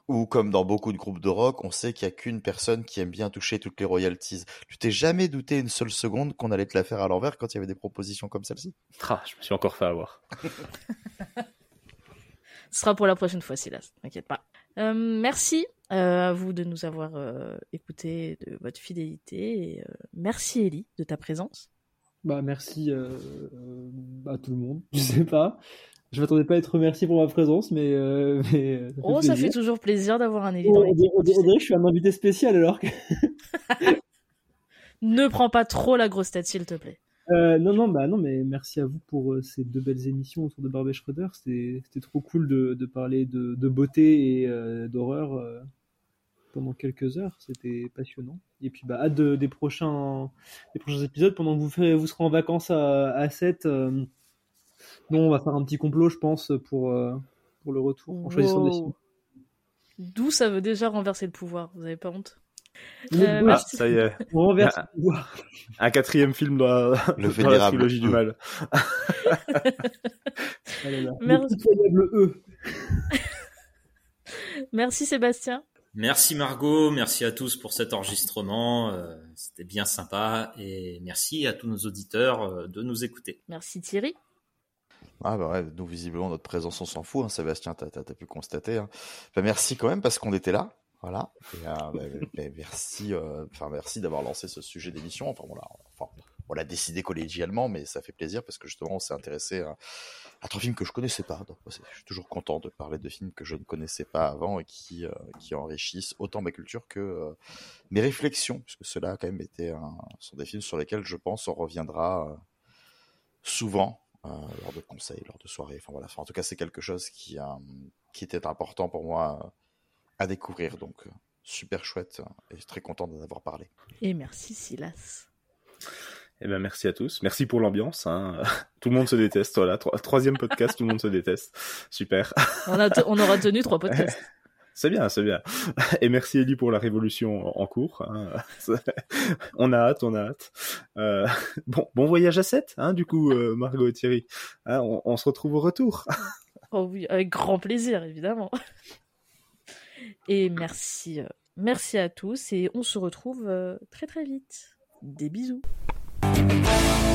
où comme dans beaucoup de groupes de rock, on sait qu'il y a qu'une personne qui aime bien toucher toutes les royalties. Tu t'es jamais douté une seule seconde qu'on allait te la faire à l'envers quand il y avait des propositions comme celle-ci ah, Je me suis encore fait avoir. Ce sera pour la prochaine fois, Silas. T'inquiète pas. Euh, merci euh, à vous de nous avoir écouté, de votre fidélité. Et, merci Ellie de ta présence. Bah merci euh, euh, à tout le monde. Je sais pas. Je m'attendais pas à être remercié pour ma présence, mais. Euh, mais ça oh, ça fait toujours plaisir d'avoir un évident. Oh, on, dirait, que je suis un invité spécial alors que. ne prends pas trop la grosse tête, s'il te plaît. Non, non, bah non, mais merci à vous pour ces deux belles émissions autour de Barbet Schroeder. C'était trop cool de, de parler de, de beauté et d'horreur pendant quelques heures. C'était passionnant. Et puis, bah, hâte des, prochains, des prochains épisodes. Pendant que vous, ferez, vous serez en vacances à, à 7, euh, on va faire un petit complot, je pense, pour, euh, pour le retour, en choisissant des films. D'où ça veut déjà renverser le pouvoir, vous avez pas honte? Euh, ah, ça y est. On renverse un, le pouvoir. Un quatrième film dans la, le dans la trilogie du mal. Merci. E. Merci Sébastien. Merci Margot, merci à tous pour cet enregistrement. Euh, c'était bien sympa et merci à tous nos auditeurs euh, de nous écouter. Merci Thierry. Ah bah ouais, nous visiblement notre présence on s'en fout, hein, Sébastien, t'as as, pu constater. Hein. Bah, merci quand même parce qu'on était là, voilà. Et, euh, bah, bah, merci, enfin merci d'avoir lancé ce sujet d'émission. Enfin voilà, enfin on l'a décidé collégialement, mais ça fait plaisir parce que justement, on s'est intéressé à, à trois films que je connaissais pas. Je suis toujours content de parler de films que je ne connaissais pas avant et qui, euh, qui enrichissent autant ma culture que euh, mes réflexions, puisque cela a quand même été sont des films sur lesquels je pense on reviendra euh, souvent lors de conseils, lors de soirées. Enfin voilà. en tout cas, c'est quelque chose qui, qui était important pour moi à découvrir. Donc, super chouette et très content d'en avoir parlé. Et merci Silas. Eh ben merci à tous. Merci pour l'ambiance. Hein. Tout le monde se déteste. Voilà, troisième podcast, tout le monde se déteste. Super. On, a on aura tenu trois podcasts. C'est bien, c'est bien. Et merci Ellie pour la révolution en cours. Hein. On a hâte, on a hâte. Euh, bon, bon voyage à 7, hein, du coup, euh, Margot et Thierry. Hein, on, on, se retrouve au retour. oh oui, avec grand plaisir, évidemment. Et merci, euh, merci à tous et on se retrouve très très vite. Des bisous. Thank you.